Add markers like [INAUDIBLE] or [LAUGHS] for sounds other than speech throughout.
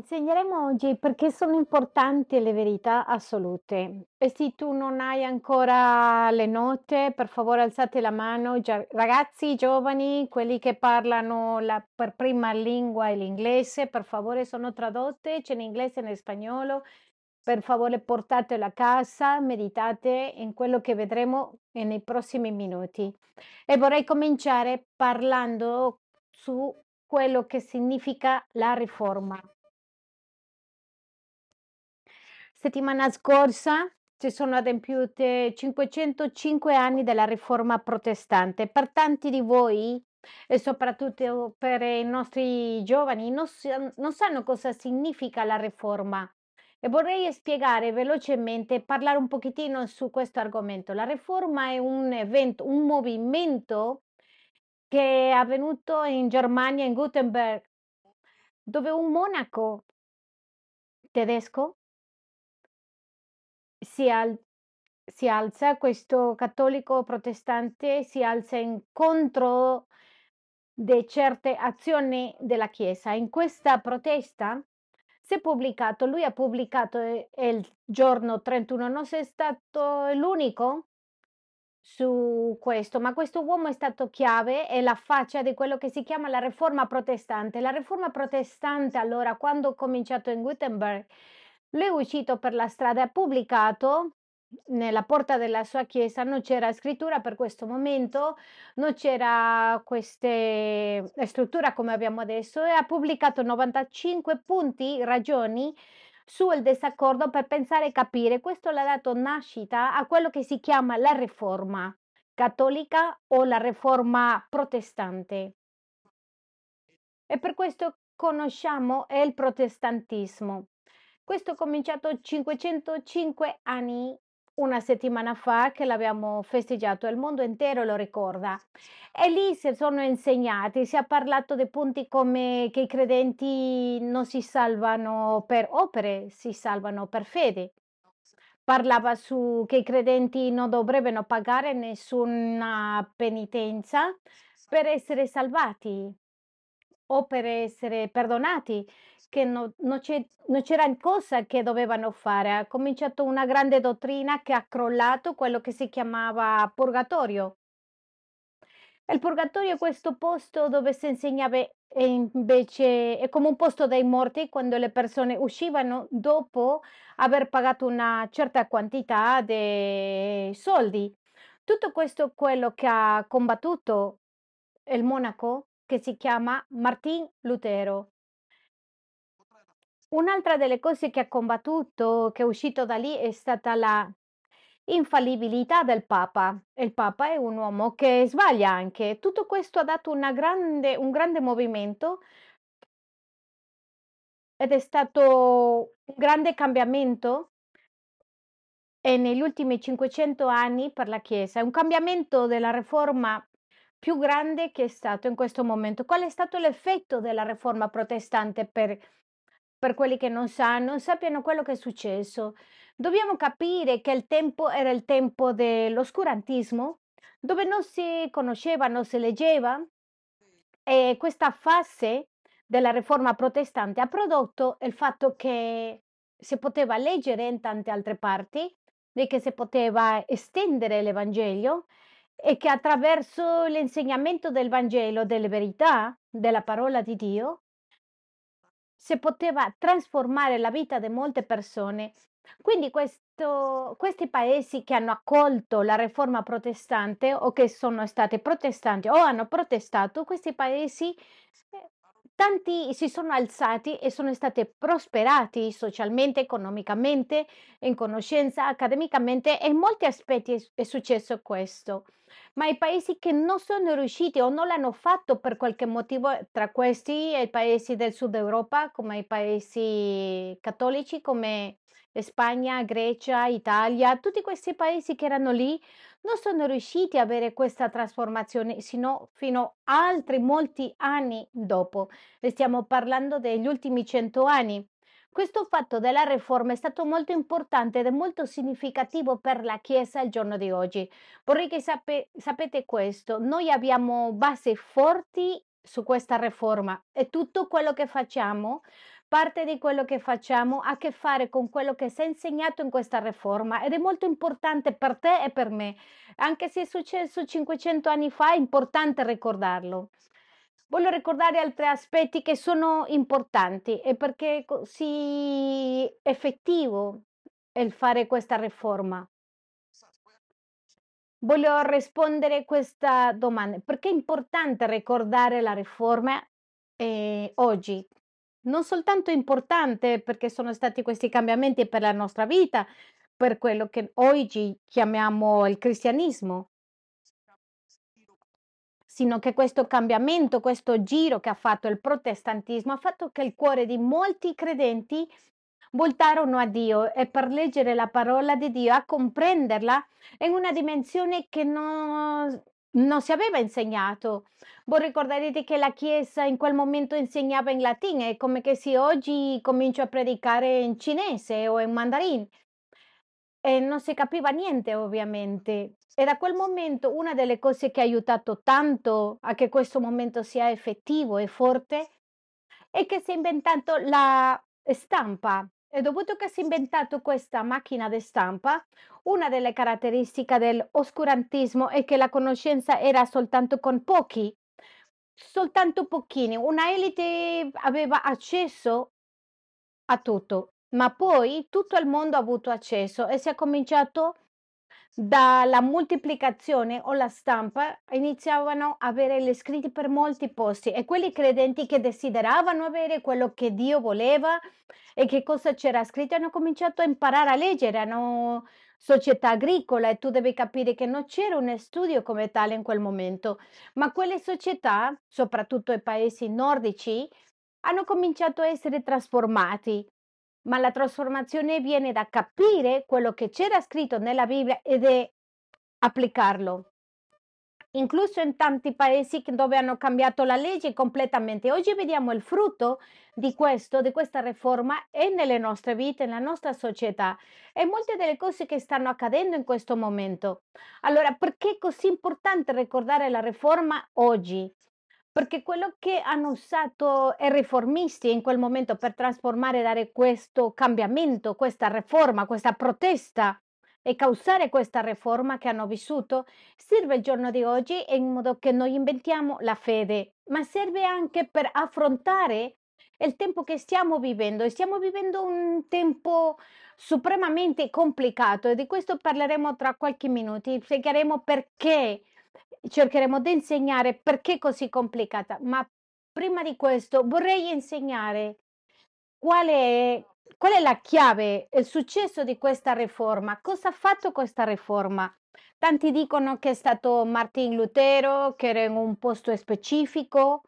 Insegneremo oggi perché sono importanti le verità assolute. E se tu non hai ancora le note, per favore alzate la mano. Ragazzi giovani, quelli che parlano la per prima lingua è l'inglese, per favore sono tradotte, c'è in inglese e in spagnolo. Per favore portatelo a casa, meditate in quello che vedremo nei prossimi minuti. E vorrei cominciare parlando su quello che significa la riforma. Settimana scorsa si sono adempiute 505 anni della riforma protestante. Per tanti di voi, e soprattutto per i nostri giovani, non, non sanno cosa significa la riforma. E vorrei spiegare velocemente, parlare un pochettino su questo argomento. La riforma è un evento, un movimento che è avvenuto in Germania, in Gutenberg, dove un monaco tedesco si, al- si alza, questo cattolico protestante si alza in contro di certe azioni della Chiesa. In questa protesta si è pubblicato, lui ha pubblicato eh, il giorno 31, non sei stato l'unico su questo, ma questo uomo è stato chiave e la faccia di quello che si chiama la riforma protestante. La riforma protestante, allora, quando ho cominciato in Gutenberg, lui è uscito per la strada e ha pubblicato nella porta della sua chiesa, non c'era scrittura per questo momento, non c'era questa struttura come abbiamo adesso e ha pubblicato 95 punti, ragioni sul disaccordo per pensare e capire. Questo l'ha dato nascita a quello che si chiama la riforma cattolica o la riforma protestante. E per questo conosciamo il protestantismo. Questo è cominciato 505 anni, una settimana fa che l'abbiamo festeggiato, il mondo intero lo ricorda. E lì si sono insegnati, si è parlato di punti come che i credenti non si salvano per opere, si salvano per fede. Parlava su che i credenti non dovrebbero pagare nessuna penitenza per essere salvati o per essere perdonati, che no- non c'è- non c'era cosa che dovevano fare. Ha cominciato una grande dottrina che ha crollato quello che si chiamava purgatorio. Il purgatorio è questo posto dove si insegnava e invece è come un posto dei morti quando le persone uscivano dopo aver pagato una certa quantità di soldi. Tutto questo è quello che ha combattuto il monaco che si chiama Martin Lutero. Un'altra delle cose che ha combattuto, che è uscito da lì, è stata la infallibilità del Papa. Il Papa è un uomo che sbaglia anche. Tutto questo ha dato una grande, un grande movimento ed è stato un grande cambiamento e negli ultimi 500 anni per la Chiesa. È un cambiamento della riforma più grande che è stato in questo momento. Qual è stato l'effetto della riforma protestante per, per quelli che non sanno, sappiano quello che è successo? Dobbiamo capire che il tempo era il tempo dell'oscurantismo, dove non si conosceva, non si leggeva, e questa fase della riforma protestante ha prodotto il fatto che si poteva leggere in tante altre parti e che si poteva estendere l'Evangelio e che attraverso l'insegnamento del Vangelo, delle verità, della parola di Dio, si poteva trasformare la vita di molte persone. Quindi questo, questi paesi che hanno accolto la riforma protestante o che sono stati protestanti o hanno protestato, questi paesi eh, tanti si sono alzati e sono stati prosperati socialmente, economicamente, in conoscenza, accademicamente e in molti aspetti è, successo questo. Ma i paesi che non sono riusciti o non l'hanno fatto per qualche motivo, tra questi i paesi del sud Europa, come i paesi cattolici, come Spagna, Grecia, Italia, tutti questi paesi che erano lì non sono riusciti a avere questa trasformazione, sino fino a altri molti anni dopo. Stiamo parlando degli ultimi cento anni. Questo fatto della riforma è stato molto importante ed è molto significativo per la Chiesa al giorno di oggi. Vorrei che sape- sapete questo, noi abbiamo basi forti su questa riforma e tutto quello che facciamo parte di quello che facciamo ha a che fare con quello che s'è insegnato in questa riforma ed è molto importante per te e per me. Anche se è successo 500 anni fa, è importante ricordarlo. Voglio ricordare altri aspetti che sono importanti e perché è così effettivo il fare questa riforma. Voglio rispondere questa domanda: perché è importante ricordare la riforma, ehm, oggi? Non soltanto importante perché sono stati questi cambiamenti per la nostra vita, per quello che oggi chiamiamo il cristianismo. Sino che questo cambiamento, questo giro che ha fatto il protestantismo, ha fatto che il cuore di molti credenti voltarono a Dio e per leggere la parola di Dio, a comprenderla in una dimensione che no non si aveva insegnato. Voi ricorderete che la Chiesa in quel momento insegnava in latino, è come che se oggi comincio a predicare in cinese o in mandarin. E non si capiva niente ovviamente. E da quel momento una delle cose che ha aiutato tanto a che questo momento sia effettivo e forte è che si è inventato la stampa. E dovuto che si è inventato questa macchina di stampa, una delle caratteristiche dell'oscurantismo è che la conoscenza era soltanto con pochi, soltanto pochini. Una elite aveva accesso a tutto, ma poi tutto il mondo ha avuto accesso e si è cominciato dalla moltiplicazione o la stampa iniziavano a avere gli scritti per molti posti e quelli credenti che desideravano avere quello che Dio voleva e che cosa c'era scritto hanno cominciato a imparare a leggere, hanno società agricola e tu devi capire che non c'era un studio come tale in quel momento, ma quelle società, soprattutto i paesi nordici, hanno cominciato a essere trasformati ma la trasformazione viene da capire quello che c'era scritto nella Bibbia ed è applicarlo. Incluso in tanti paesi dove hanno cambiato la legge completamente. Oggi vediamo il frutto di questo, di questa riforma e nelle nostre vite, nella nostra società e molte delle cose che stanno accadendo in questo momento. Allora, perché è così importante ricordare la riforma oggi? Perché quello che hanno usato i riformisti in quel momento per trasformare dare questo cambiamento, questa riforma, questa protesta e causare questa riforma che hanno vissuto, serve il giorno di oggi in modo che noi inventiamo la fede, ma serve anche per affrontare il tempo che stiamo vivendo. E stiamo vivendo un tempo supremamente complicato e di questo parleremo tra qualche minuto. Spiegheremo perché cercheremo di insegnare perché è così complicata, ma prima di questo vorrei insegnare qual è, qual è la chiave, il successo di questa riforma, cosa ha fatto questa riforma. Tanti dicono che è stato Martin Lutero, che era in un posto specifico,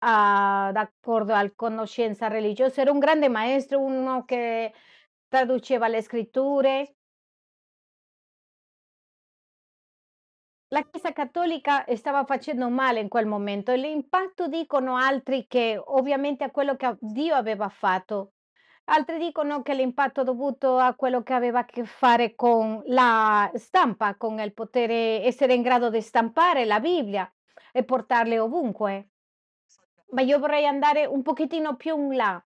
ah, d'accordo alla conoscenza religiosa, era un grande maestro, uno che traduceva le scritture, La Chiesa cattolica stava facendo male in quel momento e l'impatto dicono altri che ovviamente a quello che Dio aveva fatto. Altri dicono che l'impatto è dovuto a quello che aveva a che fare con la stampa, con il potere essere in grado di stampare la Bibbia e portarle ovunque. Ma io vorrei andare un pochettino più in là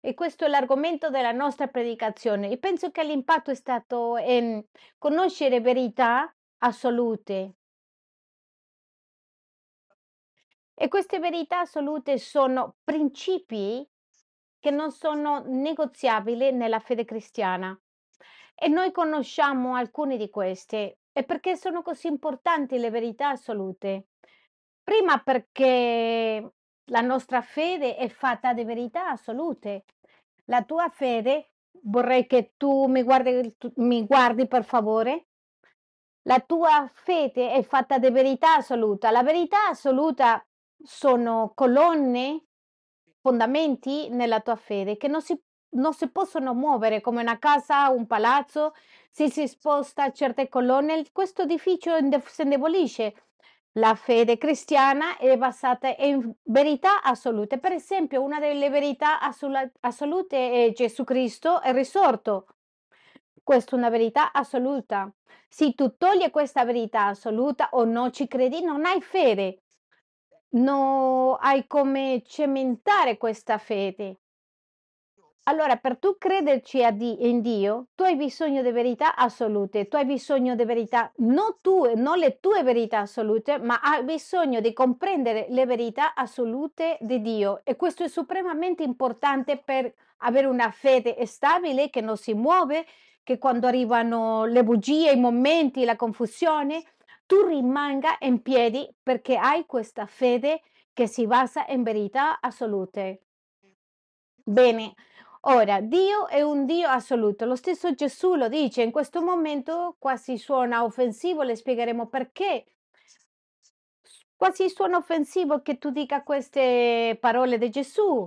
e questo è l'argomento della nostra predicazione. E penso che l'impatto è stato in conoscere verità assolute E queste verità assolute sono principi che non sono negoziabili nella fede cristiana. E noi conosciamo alcune di queste. E perché sono così importanti le verità assolute? Prima perché la nostra fede è fatta di verità assolute. La tua fede, vorrei che tu mi guardi, mi guardi per favore, la tua fede è fatta di verità assoluta. La verità assoluta sono colonne, fondamenti nella tua fede che non si non si possono muovere come una casa, un palazzo, se si sposta certe colonne, questo edificio si indebolisce. La fede cristiana è basata in verità assolute. Per esempio, una delle verità assolu assolute è Gesù Cristo è risorto. Questa è una verità assoluta. Se tu togli questa verità assoluta o non ci credi, non hai fede. No hai come cementare questa fede. Allora, per tu crederci a Di- in Dio, tu hai bisogno di verità assolute, tu hai bisogno di verità, non tue, non le tue verità assolute, ma hai bisogno di comprendere le verità assolute di Dio. E questo è supremamente importante per avere una fede stabile che non si muove, che quando arrivano le bugie, i momenti, la confusione, tu rimanga in piedi perché hai questa fede che si basa in verità assolute. Bene, ora Dio è un Dio assoluto. Lo stesso Gesù lo dice, in questo momento quasi suona offensivo, le spiegheremo perché. Quasi suona offensivo che tu dica queste parole di Gesù.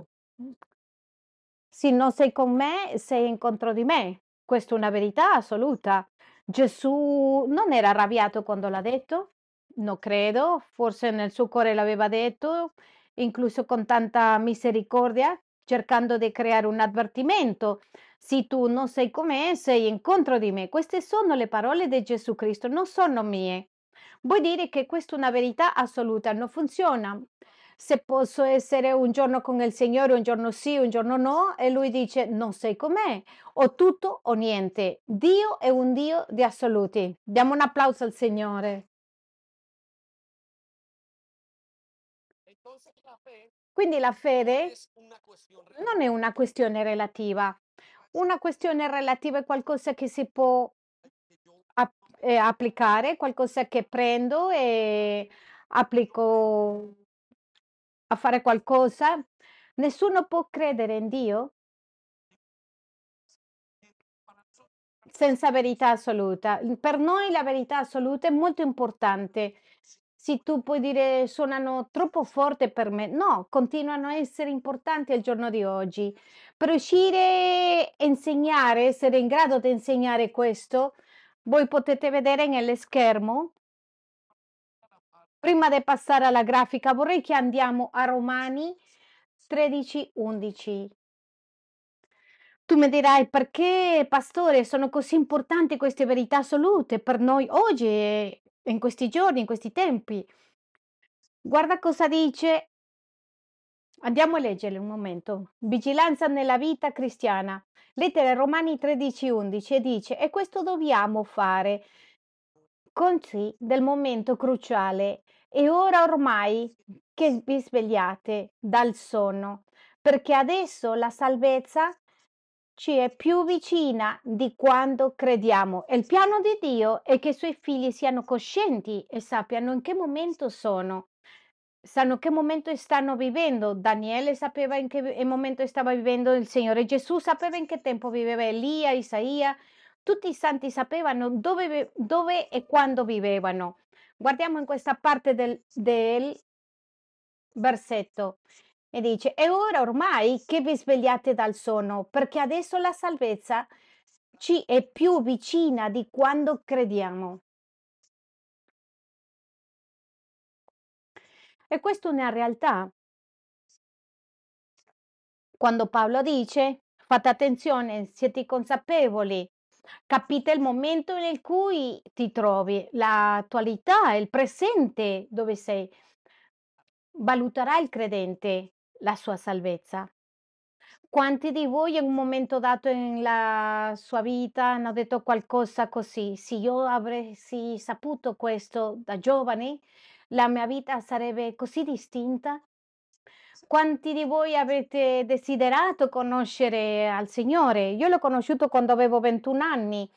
Se non sei con me, sei contro di me. Questa è una verità assoluta. Gesù non era arrabbiato quando l'ha detto? Non credo, forse nel suo cuore l'aveva detto, incluso con tanta misericordia, cercando di creare un avvertimento. Se tu non sei con me, sei in contro di me. Queste sono le parole di Gesù Cristo, non sono mie. Vuol dire che questa è una verità assoluta, non funziona. Se posso essere un giorno con il Signore, un giorno sì, un giorno no, e lui dice non sei con me, o tutto o niente. Dio è un Dio di assoluti. Diamo un applauso al Signore. Quindi la fede non è una questione relativa. Una questione relativa è qualcosa che si può eh, applicare, qualcosa che prendo e applico a fare qualcosa. Nessuno può credere in Dio senza verità assoluta. Per noi la verità assoluta è molto importante. Se tu puoi dire suonano troppo forte per me, no, continuano a essere importanti al giorno di oggi. Per riuscire a insegnare, essere in grado di insegnare questo, voi potete vedere nello schermo. Prima di passare alla grafica, vorrei che andiamo a Romani 13, 11. Tu mi dirai perché, pastore, sono così importanti queste verità assolute per noi oggi in questi giorni, in questi tempi. Guarda cosa dice. Andiamo a leggere un momento. Vigilanza nella vita cristiana. Lettera Romani 13, 11 e dice, e questo dobbiamo fare così del momento cruciale. E ora ormai che vi svegliate dal sonno, perché adesso la salvezza ci è più vicina di quando crediamo. Il piano di Dio è che i suoi figli siano coscienti e sappiano in che momento sono, sanno che momento stanno vivendo. Daniele sapeva in che momento stava vivendo il Signore, Gesù sapeva in che tempo viveva Elia, Isaia, tutti i santi sapevano dove, dove e quando vivevano. Guardiamo in questa parte del, del versetto. E dice, e ora ormai che vi svegliate dal sonno, perché adesso la salvezza ci è più vicina di quando crediamo. E questa è una realtà. Quando Paolo dice, fate attenzione, siete consapevoli, capite il momento nel cui ti trovi, l'attualità, il presente dove sei. Valuterà il credente la sua salvezza. Quanti di voi in un momento dato nella sua vita hanno detto qualcosa così? Se io avessi saputo questo da giovane, la mia vita sarebbe così distinta? Quanti di voi avete desiderato conoscere al Signore? Io l'ho conosciuto quando avevo 21 anni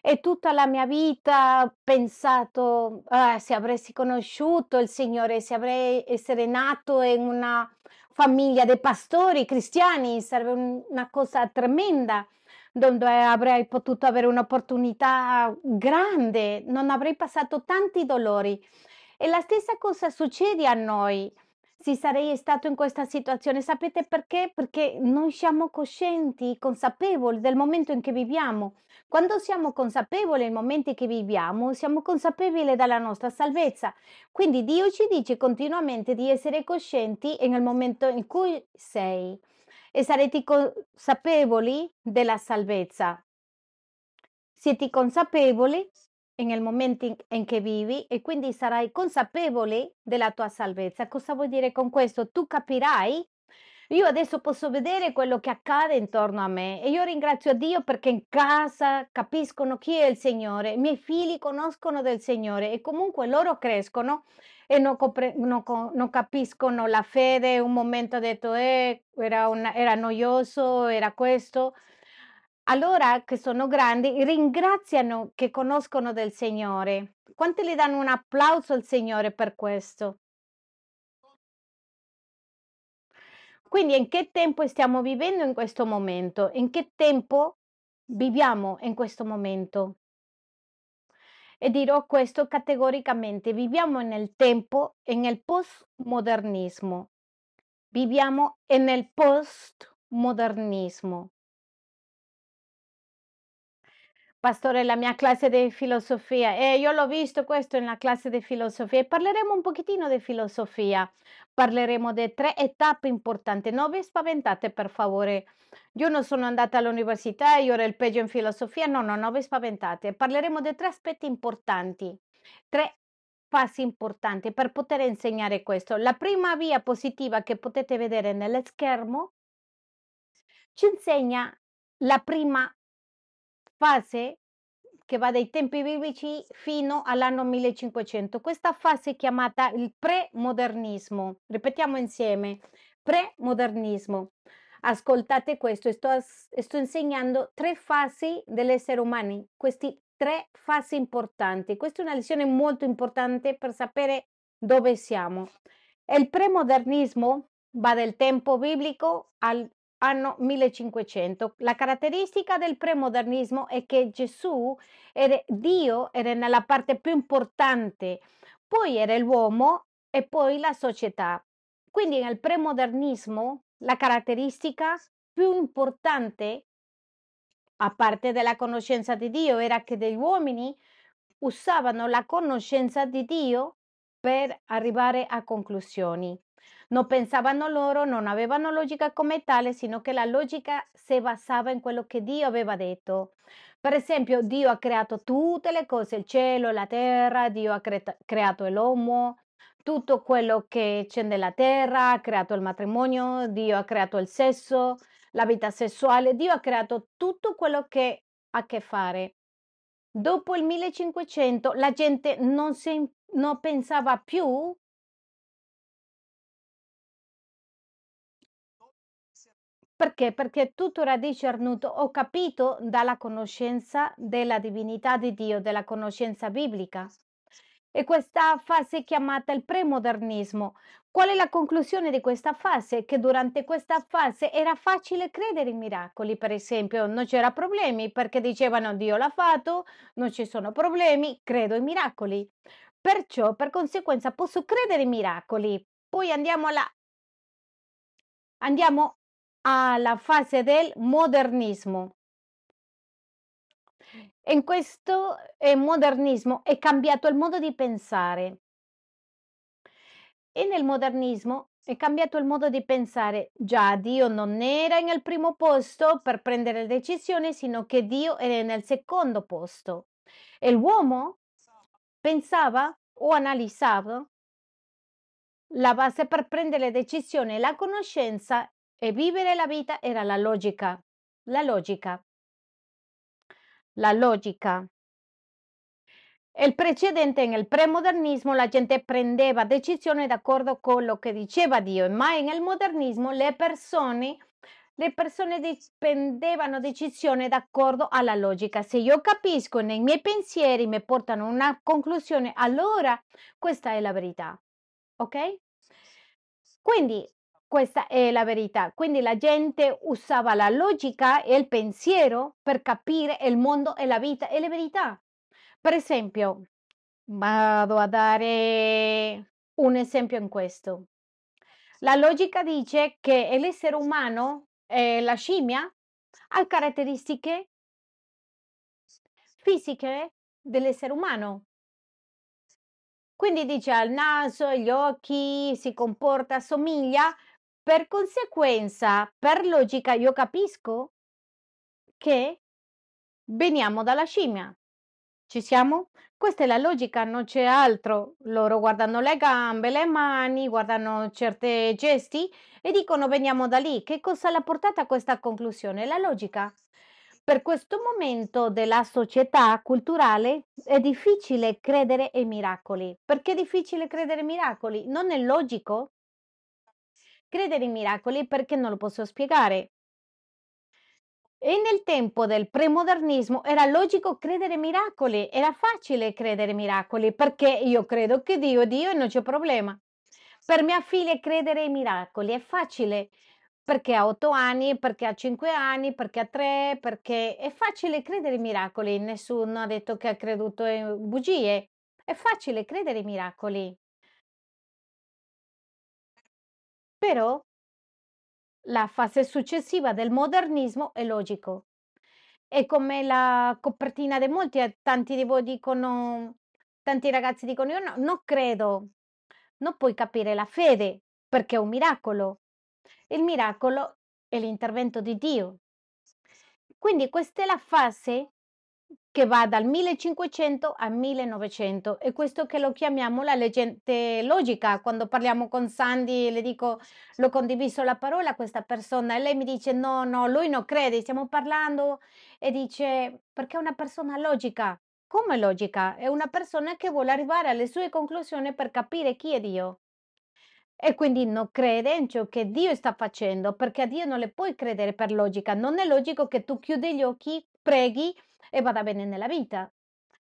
e tutta la mia vita ho pensato, ah, se avessi conosciuto il Signore, se avrei essere nato in una famiglia di pastori cristiani, sarebbe un- una cosa tremenda, dove avrei potuto avere un'opportunità grande, non avrei passato tanti dolori. E la stessa cosa succede a noi. Se sarei stato in questa situazione, sapete perché? Perché noi siamo coscienti, consapevoli del momento in cui viviamo. Quando siamo consapevoli del momento in cui viviamo, siamo consapevoli della nostra salvezza. Quindi Dio ci dice continuamente di essere coscienti nel momento in cui sei e sarete consapevoli della salvezza. Siete consapevoli nel momento in, che vivi e quindi sarai consapevole della tua salvezza. Cosa vuol dire con questo? Tu capirai Io adesso posso vedere quello che accade intorno a me e io ringrazio Dio perché in casa capiscono chi è il Signore, i miei figli conoscono del Signore e comunque loro crescono e non, compre- non non capiscono la fede. Un momento ho detto, eh, era, un- era noioso, era questo. Allora che sono grandi, ringraziano che conoscono del Signore. Quanti gli danno un applauso al Signore per questo? Quindi in che tempo stiamo vivendo in questo momento? In che tempo viviamo in questo momento? E dirò questo categoricamente, viviamo nel tempo e nel postmodernismo. Viviamo nel postmodernismo. Pastore, la mia classe di filosofia, eh, io l'ho visto questo nella classe di filosofia e parleremo un pochettino di filosofia. Parleremo di tre tappe importanti. Non vi spaventate, per favore. Io non sono andata all'università, io ero il peggio in filosofia. No, no, non vi spaventate. Parleremo di tre aspetti importanti, tre fasi importanti per poter insegnare questo. La prima via positiva che potete vedere nello schermo ci insegna la prima fase che va dai tempi biblici fino all'anno 1500. Questa fase è chiamata il premodernismo. Ripetiamo insieme, premodernismo. Ascoltate questo, sto, sto insegnando tre fasi dell'essere umano, queste tre fasi importanti. Questa è una lezione molto importante per sapere dove siamo. Il premodernismo va dal tempo biblico al anno 1500. La caratteristica del premodernismo è che Gesù era Dio, era nella parte più importante, poi era l'uomo e poi la società. Quindi nel premodernismo la caratteristica più importante, a parte della conoscenza di Dio, era che degli uomini usavano la conoscenza di Dio per arrivare a conclusioni. Non pensavano loro, non avevano logica come tale, sino che la logica si basava in quello che Dio aveva detto. Per esempio, Dio ha creato tutte le cose, il cielo, la terra, Dio ha cre- creato l'uomo, tutto quello che c'è nella terra, ha creato il matrimonio, Dio ha creato il sesso, la vita sessuale, Dio ha creato tutto quello che ha a che fare. Dopo il 1500 la gente non, si, non pensava più Perché? Perché tutto era discernuto, ho capito dalla conoscenza della divinità di Dio, della conoscenza biblica. E questa fase è chiamata il premodernismo. Qual è la conclusione di questa fase? Che durante questa fase era facile credere in miracoli, per esempio, non c'era problemi perché dicevano Dio l'ha fatto, non ci sono problemi, credo in miracoli. Perciò, per conseguenza, posso credere in miracoli. Poi andiamo alla Andiamo alla fase del modernismo. In questo eh, modernismo è cambiato il modo di pensare. E nel modernismo è cambiato il modo di pensare. Già Dio non era nel primo posto per prendere decisioni, sino che Dio era nel secondo posto. E l'uomo pensava o analizzava la base per prendere decisioni, la conoscenza e vivere la vita era la logica. La logica. La logica. Il precedente, nel premodernismo, la gente prendeva decisioni d'accordo con quello che diceva Dio, ma nel modernismo le persone, le persone prendevano decisioni d'accordo alla logica. Se io capisco nei miei pensieri mi portano a una conclusione, allora questa è la verità. Ok? Quindi questa è la verità. Quindi la gente usava la logica e il pensiero per capire il mondo e la vita e le verità. Per esempio, vado a dare un esempio in questo. La logica dice che l'essere umano, eh, la scimmia, ha caratteristiche fisiche dell'essere umano. Quindi dice al naso, gli occhi, si comporta, somiglia. Per conseguenza, per logica, io capisco che veniamo dalla scimmia. Ci siamo? Questa è la logica, non c'è altro. Loro guardano le gambe, le mani, guardano certi gesti e dicono veniamo da lì. Che cosa l'ha portata a questa conclusione? La logica. Per questo momento della società culturale è difficile credere ai miracoli. Perché è difficile credere ai miracoli? Non è logico credere ai miracoli perché non lo posso spiegare. E nel tempo del premodernismo era logico credere miracoli, era facile credere miracoli perché io credo che Dio è Dio e non c'è problema. Per mia figlia credere ai miracoli è facile perché ha otto anni, perché ha cinque anni, perché ha tre, perché è facile credere ai miracoli. Nessuno ha detto che ha creduto in bugie. È facile credere ai miracoli. Però la fase successiva del modernismo è logico. È come la copertina de molti e tanti di voi dicono tanti ragazzi dicono: "Io no non credo". Non puoi capire la fede, perché è un miracolo. Il miracolo è l'intervento di Dio. Quindi questa è la fase che va dal 1500 al 1900 e questo che lo chiamiamo la leggende logica. Quando parliamo con Sandy le dico: "L'ho condiviso la parola a questa persona" e lei mi dice: "No, no, lui non crede". Stiamo parlando e dice: "Perché è una persona logica". Come logica? È una persona che vuole arrivare alle sue conclusioni per capire chi è Dio. E quindi non crede in ciò che Dio sta facendo, perché a Dio non le puoi credere per logica. Non è logico che tu chiudi gli occhi, preghi e vada bene nella vita.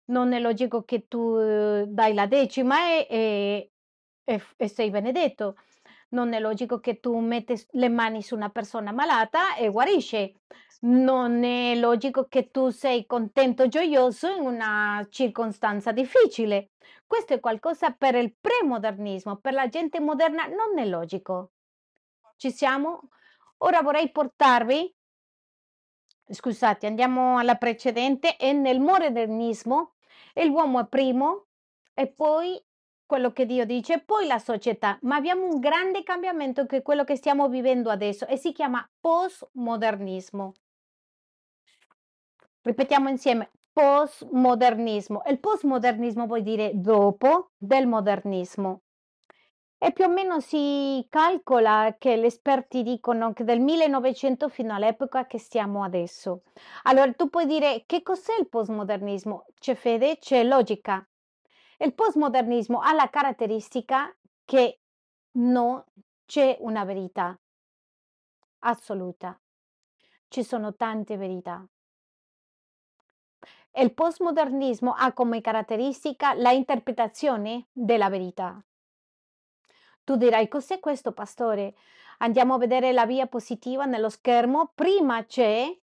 Non è logico che tu eh, dai la decima e, e- e e sei benedetto. Non è logico che tu metti le mani su una persona malata e guarisce. Non è logico che tu sei contento, gioioso in una circostanza difficile. Questo è qualcosa per il premodernismo, per la gente moderna non è logico. Ci siamo? Ora vorrei portarvi, scusate, andiamo alla precedente, e nel modernismo l'uomo è primo e poi quello che Dio dice, poi la società, ma abbiamo un grande cambiamento che è quello che stiamo vivendo adesso e si chiama postmodernismo. Ripetiamo insieme, postmodernismo. Il postmodernismo vuol dire dopo del modernismo. E più o meno si calcola che gli esperti dicono che del 1900 fino all'epoca che stiamo adesso. Allora tu puoi dire che cos'è il postmodernismo? C'è fede, c'è logica. Il postmodernismo ha la caratteristica che non c'è una verità assoluta, ci sono tante verità. Il postmodernismo ha come caratteristica la interpretazione della verità. Tu dirai: "Cos'è questo pastore?" Andiamo a vedere la via positiva nello schermo. Prima c'è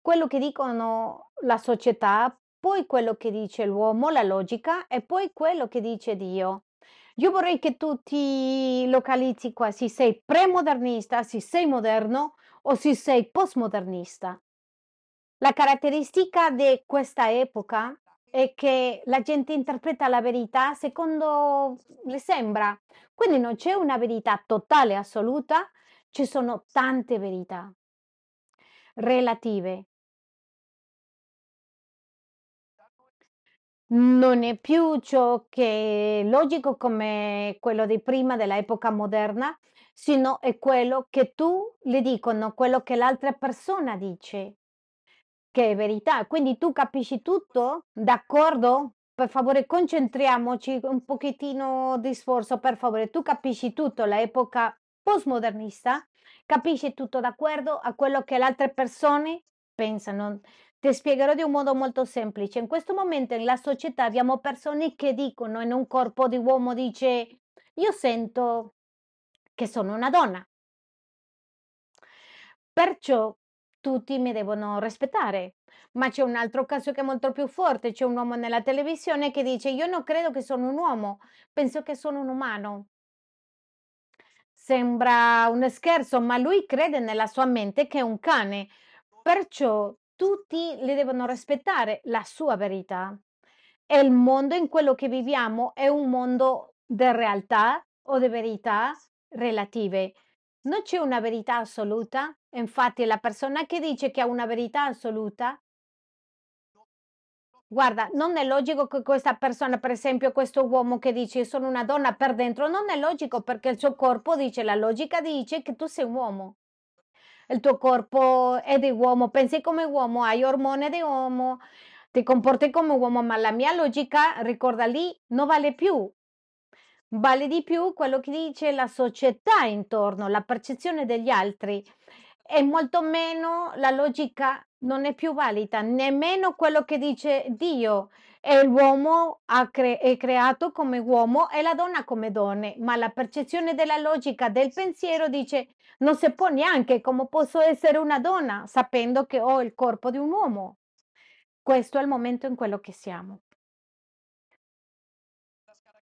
quello che dicono la società, poi quello che dice l'uomo, la logica, e poi quello che dice Dio. Io vorrei che tu ti localizzi qua, se sei premodernista, se sei moderno o se sei postmodernista. La caratteristica di questa epoca è che la gente interpreta la verità secondo le sembra, quindi non c'è una verità totale, assoluta, ci sono tante verità relative. Non è più ciò che è logico come quello di prima dell'epoca moderna, sino è quello che tu le dicono, quello che l'altra persona dice. Che è verità. Quindi tu capisci tutto? D'accordo? Per favore concentriamoci un pochettino di sforzo, per favore. Tu capisci tutto, l'epoca postmodernista? Capisci tutto d'accordo a quello che le altre persone pensano? Ti spiegherò di un modo molto semplice. In questo momento nella società abbiamo persone che dicono in un corpo di uomo dice io sento che sono una donna. Perciò tutti mi devono rispettare. Ma c'è un altro caso che è molto più forte, c'è un uomo nella televisione che dice: "Io non credo che sono un uomo, penso che sono un umano". Sembra un scherzo, ma lui crede nella sua mente che è un cane. Perciò tutti le devono rispettare la sua verità. E il mondo in quello che viviamo è un mondo di realtà o di verità relative. Non c'è una verità assoluta. Infatti, la persona che dice che ha una verità assoluta Guarda, non è logico che questa persona, per esempio questo uomo che dice: "Sono una donna", per dentro non è logico perché il suo corpo dice la logica dice che tu sei un uomo. Il tuo corpo è di uomo, pensi come uomo, hai ormone di uomo, ti comporti come uomo, ma la mia logica, ricorda lì, non vale più. Vale di più quello che dice la società intorno, la percezione degli altri e molto meno la logica non è più valida, nemmeno quello che dice Dio. E l'uomo cre- è creato come uomo e la donna come donne, ma la percezione della logica del pensiero dice non si può neanche come posso essere una donna sapendo che ho il corpo di un uomo. Questo è il momento in quello che siamo.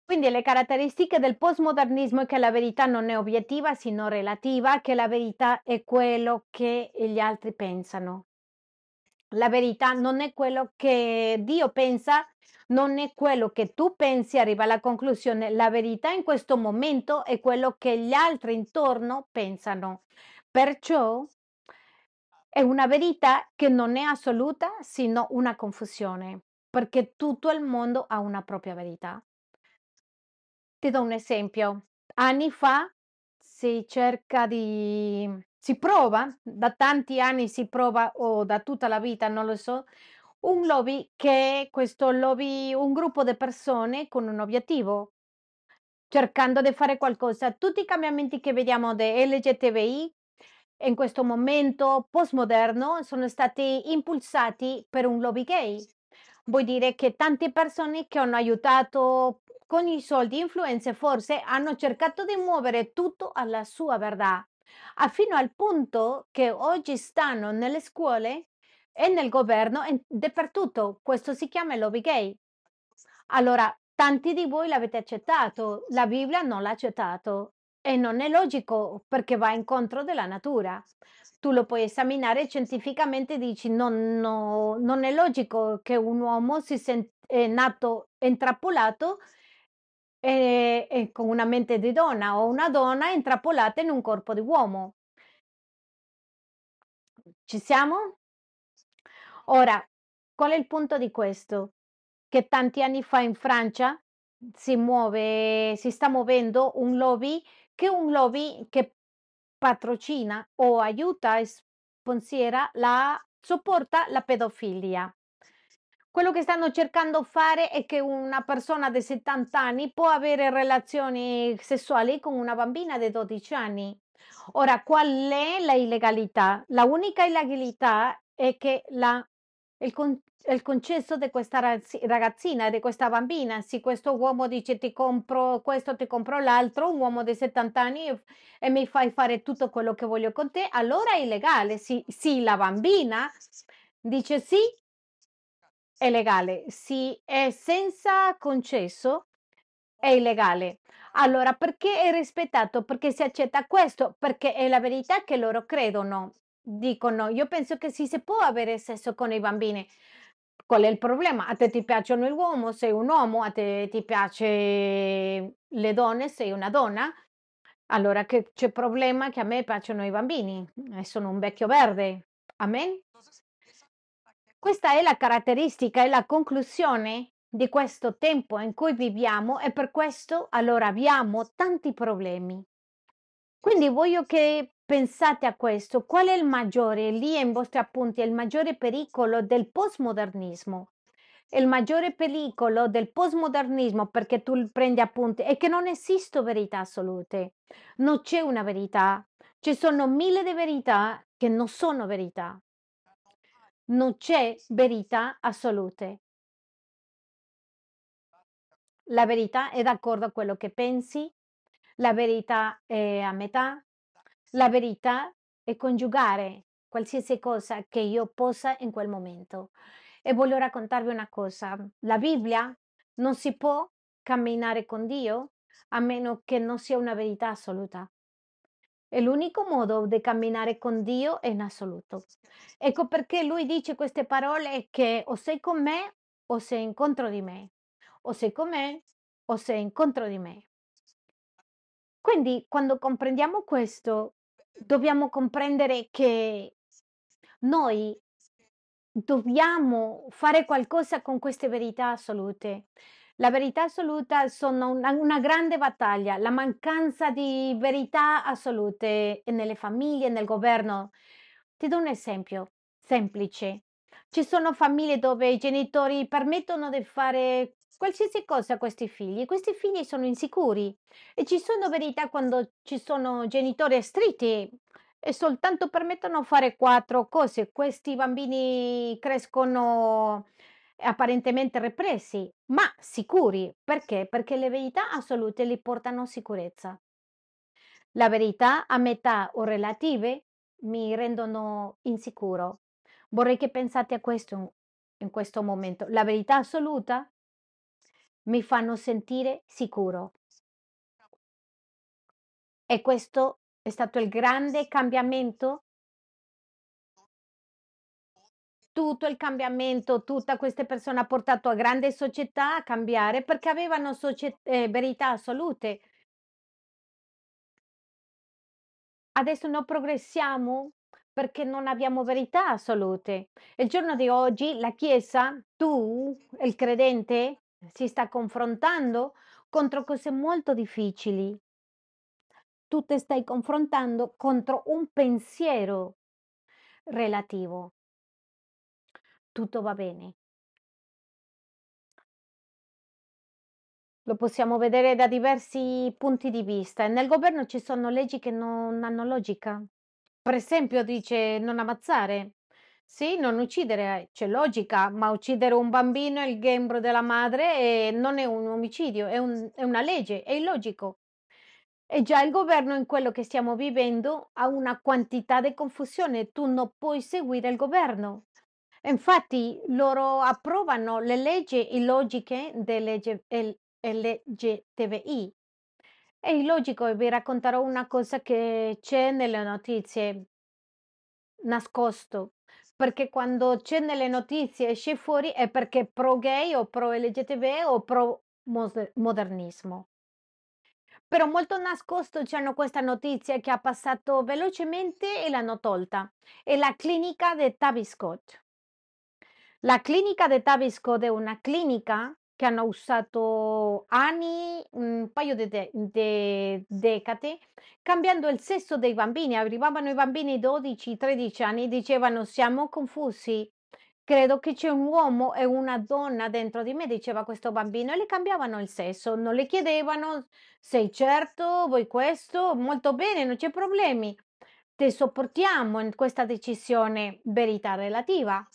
Quindi le caratteristiche del postmodernismo è che la verità non è obiettiva, sino relativa, che la verità è quello che gli altri pensano. La verità non è quello che Dio pensa, non è quello che tu pensi, arriva alla conclusione. La verità in questo momento è quello che gli altri intorno pensano. Perciò è una verità che non è assoluta, sino una confusione, perché tutto il mondo ha una propria verità. Ti do un esempio. Anni fa si cerca di si prova, da tanti anni si prova o da tutta la vita, non lo so, un lobby che è questo lobby un gruppo di persone con un obiettivo, cercando di fare qualcosa. Tutti i cambiamenti che vediamo de LGTBI in questo momento postmoderno sono stati impulsati per un lobby gay. Vuol dire che tante persone che hanno aiutato con i soldi, influenze, forse hanno cercato di muovere tutto alla sua verità, a fino al punto che oggi stanno nelle scuole e nel governo e dappertutto. Questo si chiama lobby gay. Allora, tanti di voi l'avete accettato, la Bibbia non l'ha accettato e non è logico perché va incontro della natura. Tu lo puoi esaminare scientificamente e dici non, no- non è logico che un uomo si sen- è nato intrappolato e, e con una mente di donna o una donna intrappolata in un corpo di uomo. Ci siamo? Ora, qual è il punto di questo? Che tanti anni fa in Francia si muove, si sta muovendo un lobby che un lobby che patrocina o aiuta e sponsiera la, sopporta la pedofilia. Quello che stanno cercando fare è che una persona di 70 anni può avere relazioni sessuali con una bambina di 12 anni. Ora, qual è la illegalità? La unica illegalità è che la il con il concesso di questa ragazzina, di questa bambina, se questo uomo dice: "Ti compro questo, ti compro l'altro", un uomo di 70 anni e e mi fai fare tutto quello che voglio con te, allora è illegale. Sì sì, la bambina dice sì, è legale. Sì, è senza concesso, è illegale. Allora perché è rispettato? Perché si accetta questo, perché è la verità che loro credono. Dicono: "Io penso che sì, si può avere sesso con i bambini". Qual è il problema? A te ti piacciono l'uomo, sei un uomo, a te ti piace le donne, sei una donna. Allora che c'è problema che a me piacciono i bambini e sono un vecchio verde. Amen? Questa è la caratteristica e la conclusione di questo tempo in cui viviamo e per questo allora abbiamo tanti problemi. Quindi voglio che pensate a questo, qual è il maggiore, lì in vostri appunti, il maggiore pericolo del postmodernismo? Il maggiore pericolo del postmodernismo, perché tu prendi appunti, è che non esistono verità assolute. Non c'è una verità. Ci sono mille di verità che non sono verità. Non c'è verità assolute. La verità è d'accordo a quello che pensi, la verità è a metà, la verità è coniugare qualsiasi cosa che io possa in quel momento. E voglio raccontarvi una cosa, la Bibbia non si può camminare con Dio a meno che non sia una verità assoluta. È l'unico modo di camminare con Dio in assoluto. Ecco perché lui dice queste parole che o sei con me o sei incontro di me, o sei con me o sei incontro di me. Quindi quando comprendiamo questo, dobbiamo comprendere che noi Dobbiamo fare qualcosa con queste verità assolute. La verità assoluta sono una una grande battaglia, la mancanza di verità assolute nelle famiglie, nel governo. Ti do un esempio semplice. Ci sono famiglie dove i genitori permettono di fare qualsiasi cosa a questi figli. Questi figli sono insicuri e ci sono verità quando ci sono genitori stretti e soltanto permettono fare 4 cose. Questi bambini crescono apparentemente repressi, ma sicuri. Perché? Perché le verità assolute li portano sicurezza. La verità a metà o relative mi rendono insicuro. Vorrei che pensate a questo in questo momento. La verità assoluta mi fanno sentire sicuro. E questo è stato il grande cambiamento tutto il cambiamento, tutta queste persone ha portato a grande società a cambiare perché avevano socie ehm, verità assolute. Adesso non progressiamo perché non abbiamo verità assolute. Il giorno di oggi la Chiesa, tu, il credente, si sta confrontando contro cose molto difficili. Tu ti stai confrontando contro un pensiero relativo. Tutto va bene. Lo possiamo vedere da diversi punti di vista nel governo ci sono leggi che non hanno logica. Per esempio dice non ammazzare. Sì, non uccidere, c'è logica, ma uccidere un bambino, il membro della madre, eh, non è un omicidio, è, un- è una legge, è illogico. E già il governo in quello che stiamo vivendo ha una quantità di confusione, tu non puoi seguire il governo. Infatti loro approvano le leggi illogiche delle LGTBI. È illogico e vi racconterò una cosa che c'è nelle notizie, nascosto, perché quando c'è nelle notizie esce fuori è perché pro gay o pro LGTB o pro modernismo. Però molto nascosto c'hanno questa notizia che ha passato velocemente e l'hanno tolta. È la clinica di Tavistock. La clinica de Tavistock è una clinica che hanno usato anni, un paio di de- de- decadi, cambiando il sesso dei bambini. Arrivavano i bambini 12-13 anni, dicevano siamo confusi, credo che c'è un uomo e una donna dentro di me, diceva questo bambino, e le cambiavano il sesso, non le chiedevano, sei certo, vuoi questo? Molto bene, non c'è problemi. Te sopportiamo in questa decisione verità relativa.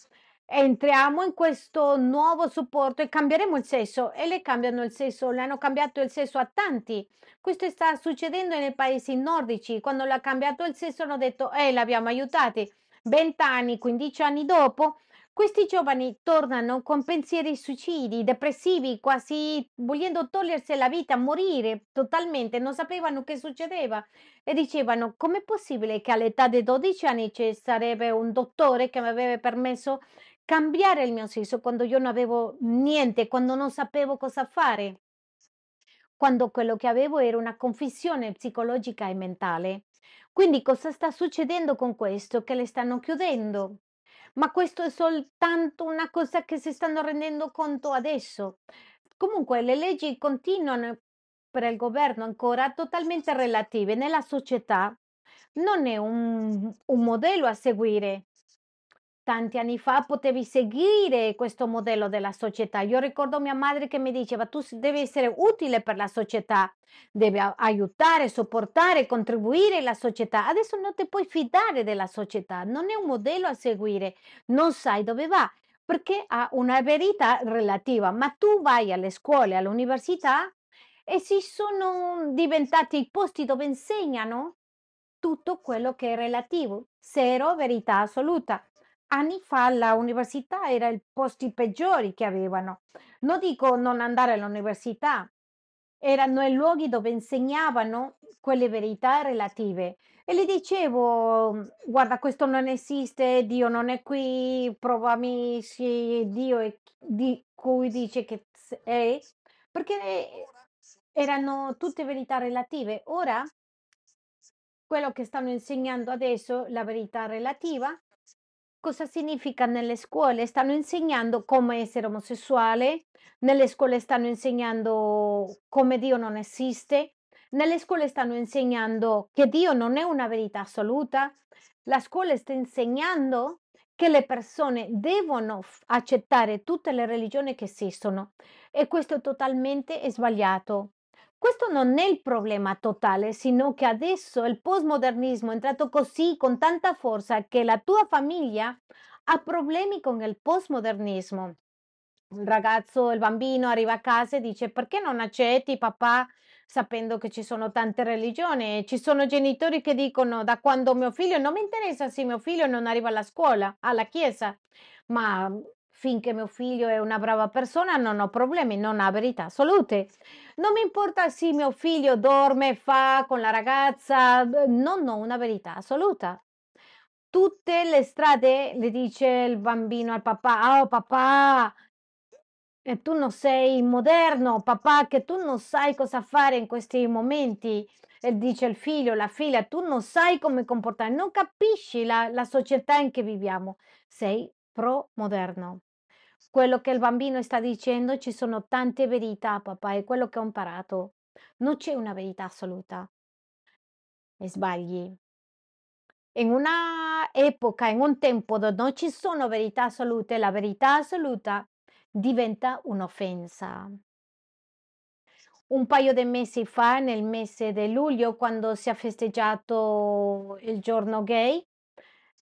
Entriamo in questo nuovo supporto e cambieremo il sesso e le cambiano il sesso, le hanno cambiato il sesso a tanti. Questo sta succedendo nei paesi nordici. Quando le ha cambiato il sesso hanno detto, eh, l'abbiamo aiutati. 20 anni, 15 anni dopo, questi giovani tornano con pensieri suicidi, depressivi, quasi volendo togliersi la vita, morire totalmente, non sapevano che succedeva e dicevano: Com'è possibile che all'età di 12 anni ci sarebbe un dottore che mi aveva permesso cambiare il mio sesso quando io non avevo niente, quando non sapevo cosa fare, quando quello che avevo era una confusione psicologica e mentale. Quindi cosa sta succedendo con questo? Che le stanno chiudendo. Ma questo è soltanto una cosa che si stanno rendendo conto adesso. Comunque le leggi continuano per il governo ancora totalmente relative nella società. Non è un, un modello a seguire. Tanti anni fa potevi seguire questo modello della società. Io ricordo mia madre che mi diceva: tu devi essere utile per la società, devi aiutare, sopportare, contribuire alla società. Adesso non ti puoi fidare della società, non è un modello a seguire, non sai dove va perché ha una verità relativa. Ma tu vai alle scuole, all'università e si sono diventati i posti dove insegnano tutto quello che è relativo, zero verità assoluta. Anni fa l'università era i posti peggiori che avevano. Non dico non andare all'università, erano i luoghi dove insegnavano quelle verità relative. E le dicevo, guarda, questo non esiste, Dio non è qui, provami se Dio è di cui dice che è, perché erano tutte verità relative. Ora quello che stanno insegnando adesso, la verità relativa, Cosa significa nelle scuole? Stanno insegnando come essere omosessuale, nelle scuole stanno insegnando come Dio non esiste, nelle scuole stanno insegnando che Dio non è una verità assoluta, la scuola sta insegnando che le persone devono accettare tutte le religioni che esistono e questo è totalmente sbagliato. Questo non è il problema totale, sino che adesso il postmodernismo è entrato così con tanta forza che la tua famiglia ha problemi con il postmodernismo. Il ragazzo, il bambino arriva a casa e dice: Perché non accetti papà? Sapendo che ci sono tante religioni, ci sono genitori che dicono da quando mio figlio non mi interessa se mio figlio non arriva alla scuola, alla chiesa, ma finché mio figlio è una brava persona non ho problemi, non ha verità assolute. Non mi importa se mio figlio dorme, fa con la ragazza, non ho una verità assoluta. Tutte le strade, le dice il bambino al papà, oh papà, e tu non sei moderno, papà, che tu non sai cosa fare in questi momenti. E dice il figlio, la figlia, tu non sai come comportare, non capisci la, la società in cui viviamo. Sei pro-moderno. Quello che il bambino sta dicendo, ci sono tante verità, papà, è quello che ho imparato. Non c'è una verità assoluta. E sbagli. In una epoca, in un tempo dove non ci sono verità assolute, la verità assoluta diventa un'offensa. Un paio di mesi fa, nel mese di luglio, quando si è festeggiato il giorno gay,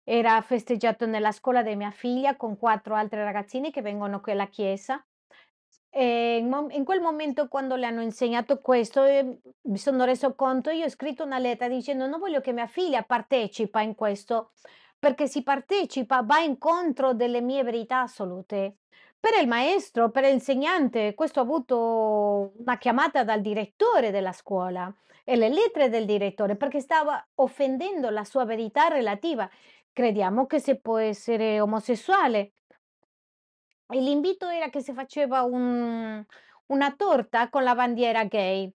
era festeggiato nella scuola di mia figlia con quattro altre ragazzine che vengono qui alla chiesa. E in, quel momento, quando le hanno insegnato questo, eh, mi sono reso conto, io ho scritto una lettera dicendo non voglio che mia figlia partecipa in questo, perché si partecipa, va incontro delle mie verità assolute. Per il maestro, per l'insegnante, questo ha avuto una chiamata dal direttore della scuola e le lettere del direttore perché stava offendendo la sua verità relativa. Crediamo che si può essere omosessuale. E l'invito era che si faceva un- una torta con la bandiera gay.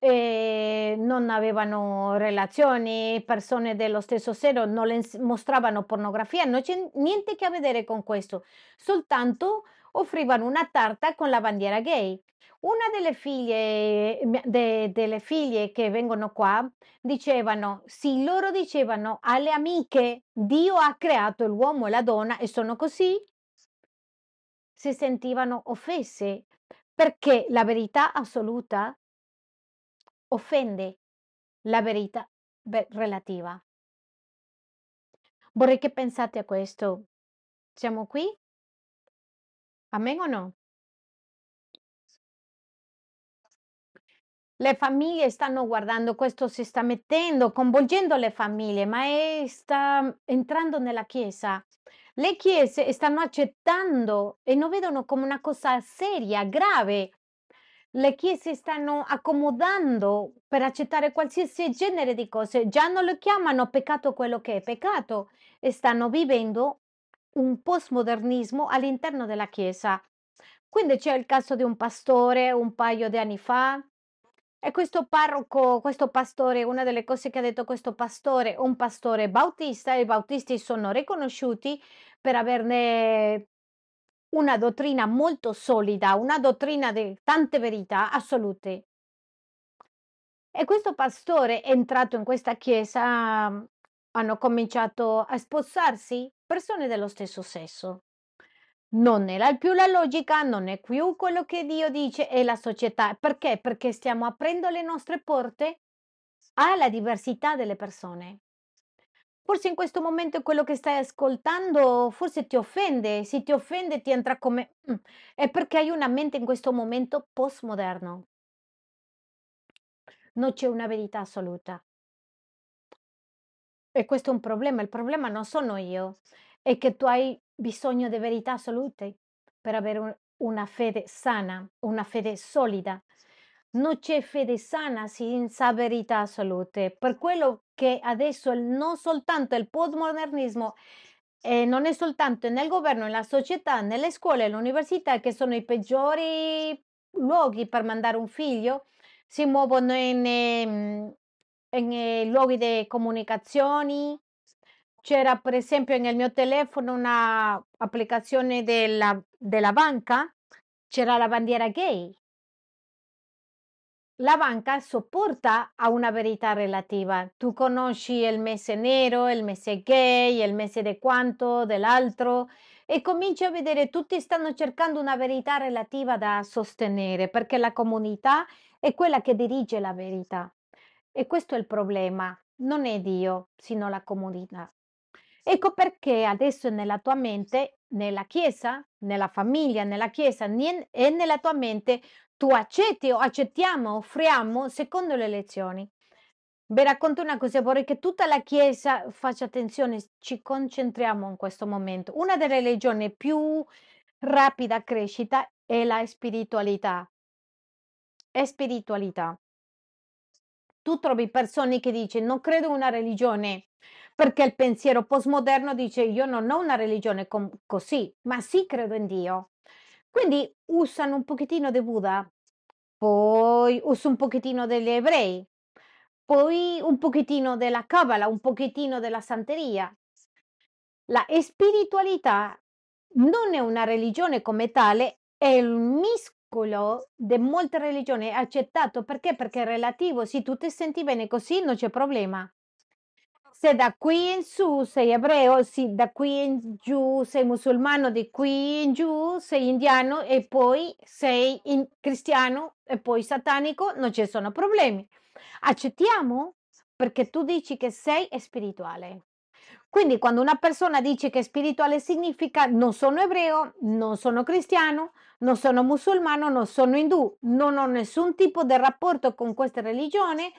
E non avevano relazioni, persone dello stesso sesso non le mostravano pornografia, non c'è niente che a vedere con questo, soltanto offrivano una tarta con la bandiera gay. Una delle figlie, mia- de- delle figlie che vengono qua dicevano, sì, loro dicevano alle amiche, Dio ha creato l'uomo e la donna e sono così, si sentivano offese perché la verità assoluta offende la verità ve- relativa. Vorrei che pensate a questo. Siamo qui? Amen o no? Le famiglie stanno guardando, questo si sta mettendo, coinvolgendo le famiglie, ma è- sta entrando nella Chiesa. Le chiese stanno accettando e non vedono come una cosa seria, grave. Le chiese stanno accomodando per accettare qualsiasi genere di cose. Già non lo chiamano peccato quello che è peccato e stanno vivendo un postmodernismo all'interno della Chiesa. Quindi c'è il caso di un pastore un paio di anni fa e questo parroco, questo pastore, una delle cose che ha detto questo pastore, un pastore bautista, i bautisti sono riconosciuti per averne una dottrina molto solida, una dottrina di tante verità assolute. E questo pastore è entrato in questa chiesa, hanno cominciato a sposarsi persone dello stesso sesso. Non era più la logica, non è più quello che Dio dice, è la società. Perché? Perché stiamo aprendo le nostre porte alla diversità delle persone. Forse in questo momento quello che stai ascoltando forse ti offende, se ti offende ti entra come... "Mm", è perché hai una mente in questo momento postmoderno, non c'è una verità assoluta. E questo è un problema, il problema non sono io, è che tu hai bisogno di verità assolute per avere un- una fede sana, una fede solida. Non c'è fede sana senza verità assolute. Per quello che adesso non soltanto il postmodernismo, eh, non è soltanto nel governo, nella società, nelle scuole, all'università, che sono i peggiori luoghi per mandare un figlio, si muovono in, ehm, in, eh, luoghi di comunicazioni, c'era per esempio nel mio telefono una applicazione della, della banca, c'era la bandiera gay. La banca sopporta a una verità relativa. Tu conosci il mese nero, il mese gay, il mese di quanto, dell'altro e cominci a vedere tutti stanno cercando una verità relativa da sostenere perché la comunità è quella che dirige la verità. E questo è il problema, non è Dio, sino la comunità. Ecco perché adesso nella tua mente, nella Chiesa, nella famiglia, nella Chiesa e nella tua mente, tu accetti o accettiamo, offriamo secondo le lezioni. Vi racconto una cosa, vorrei che tutta la Chiesa faccia attenzione, ci concentriamo in questo momento. Una delle religioni più rapida crescita è la spiritualità. È spiritualità. Tu trovi persone che dicono non credo in una religione perché il pensiero postmoderno dice io non ho una religione com- così, ma sì credo in Dio. Quindi usano un pochettino di Buddha, poi usano un pochettino degli ebrei, poi un pochettino della Kabbalah, un pochettino della santeria. La spiritualità non è una religione come tale, è il miscolo di molte religioni, è accettato perché? Perché è relativo, se tu ti senti bene così non c'è problema. Se da qui in su sei ebreo, sì, da qui in giù sei musulmano, di qui in giù sei indiano e poi sei in- cristiano e poi satanico, non ci sono problemi. Accettiamo perché tu dici che sei spirituale. Quindi quando una persona dice che è spirituale significa non sono ebreo, non sono cristiano, non sono musulmano, non sono indù, non ho nessun tipo di rapporto con questa religione,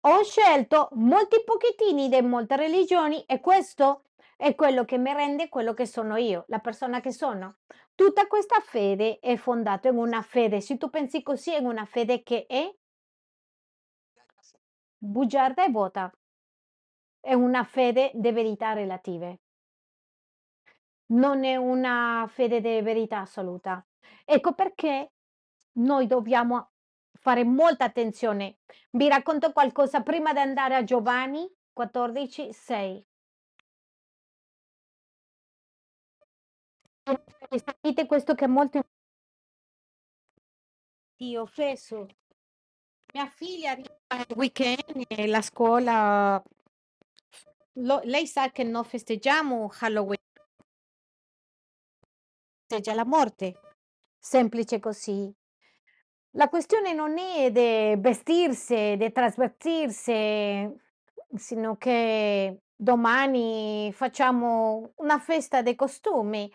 ho scelto molti pochettini di molte religioni e questo è quello che mi rende quello che sono io, la persona che sono. Tutta questa fede è fondata in una fede, se tu pensi così, è una fede che è bugiarda e vuota. È una fede di verità relative. Non è una fede di verità assoluta. Ecco perché noi dobbiamo fare molta attenzione. Vi racconto qualcosa prima di andare a Giovanni 14, 6. Sentite questo che è molto ti offeso. Mia figlia arriva il weekend e la scuola, lo- lei sa che non festeggiamo Halloween, festeggia la morte, semplice così. La questione non è di vestirsi, di trasvestirsi, sino che domani facciamo una festa dei costumi.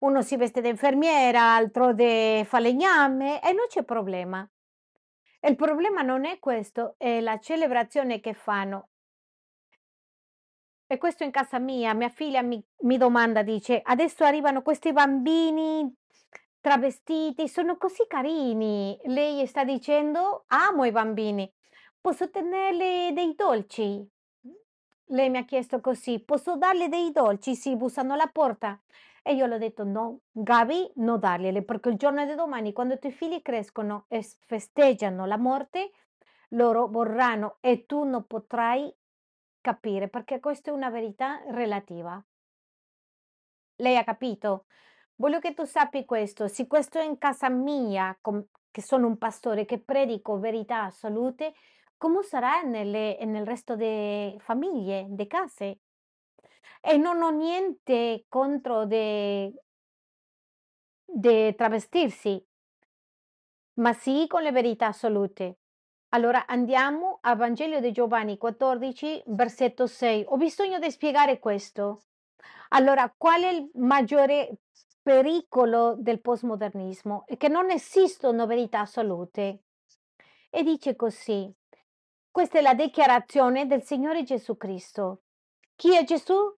Uno si veste da infermiera, altro di falegname e non c'è problema. Il problema non è questo, è la celebrazione che fanno. E questo in casa mia, mia figlia mi, mi domanda, dice, adesso arrivano questi bambini travestiti, sono così carini. Lei sta dicendo, amo i bambini, posso tenerle dei dolci? Lei mi ha chiesto così, posso darle dei dolci? Sì, bussano alla porta. E io le ho detto no, Gabi, non dargliele, perché il giorno di domani, quando i tuoi figli crescono e festeggiano la morte, loro vorranno e tu non potrai capire, perché questa è una verità relativa. Lei ha capito? Voglio che tu sappi questo, se questo è in casa mia, com- che sono un pastore, che predico verità assolute, come sarà nelle- nel resto delle famiglie, delle case? E non ho niente contro de, de travestirsi, ma sì con le verità assolute. Allora andiamo al Vangelo di Giovanni 14, versetto 6. Ho bisogno di spiegare questo. Allora, qual è il maggiore pericolo del postmodernismo? È che non esistono verità assolute. E dice così, questa è la dichiarazione del Signore Gesù Cristo. Chi è Gesù?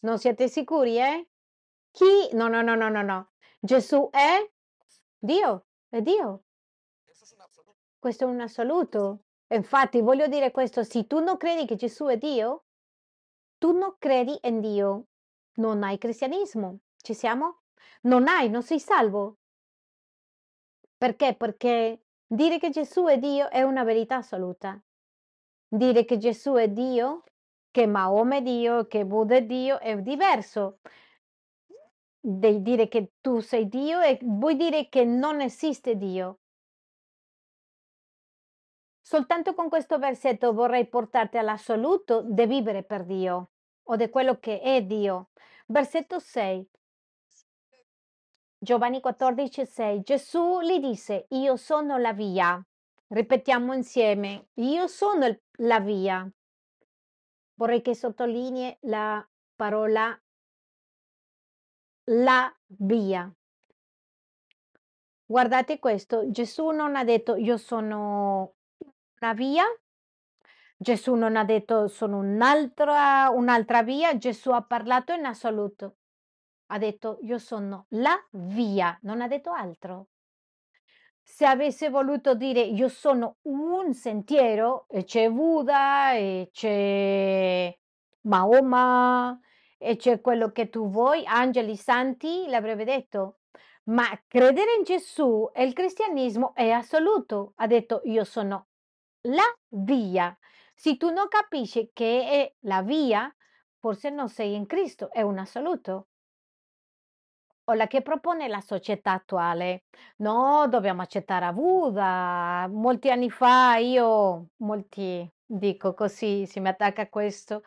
Non siete sicuri, eh? Chi? No, no, no, no, no, no. Gesù è Dio, è Dio. Questo è un assoluto. Infatti, voglio dire questo, se tu non credi che Gesù è Dio, tu non credi in Dio, non hai cristianesimo. Ci siamo? Non hai, non sei salvo. Perché? Perché dire che Gesù è Dio è una verità assoluta. Dire che Gesù è Dio che Maome è Dio, che Buddha è Dio, è diverso. Devi dire che tu sei Dio e vuoi dire che non esiste Dio. Soltanto con questo versetto vorrei portarti all'assoluto di vivere per Dio o di quello che è Dio. Versetto 6. Giovanni 14, 6. Gesù gli disse, io sono la via. Ripetiamo insieme, io sono il- la via. Vorrei che sottolinei la parola la via. Guardate questo, Gesù non ha detto io sono una via, Gesù non ha detto sono un'altra, un'altra via, Gesù ha parlato in assoluto. Ha detto io sono la via, non ha detto altro. Se avesse voluto dire io sono un sentiero, e c'è Buddha, e c'è Mahoma, e c'è quello che tu vuoi, angeli santi, l'avrebbe detto. Ma credere in Gesù e il cristianesimo è assoluto. Ha detto io sono la via. Se tu non capisci che è la via, forse non sei in Cristo, è un assoluto. O la che propone la società attuale. No, dobbiamo accettare a Buddha. Molti anni fa io, molti, dico così, si mi attacca questo,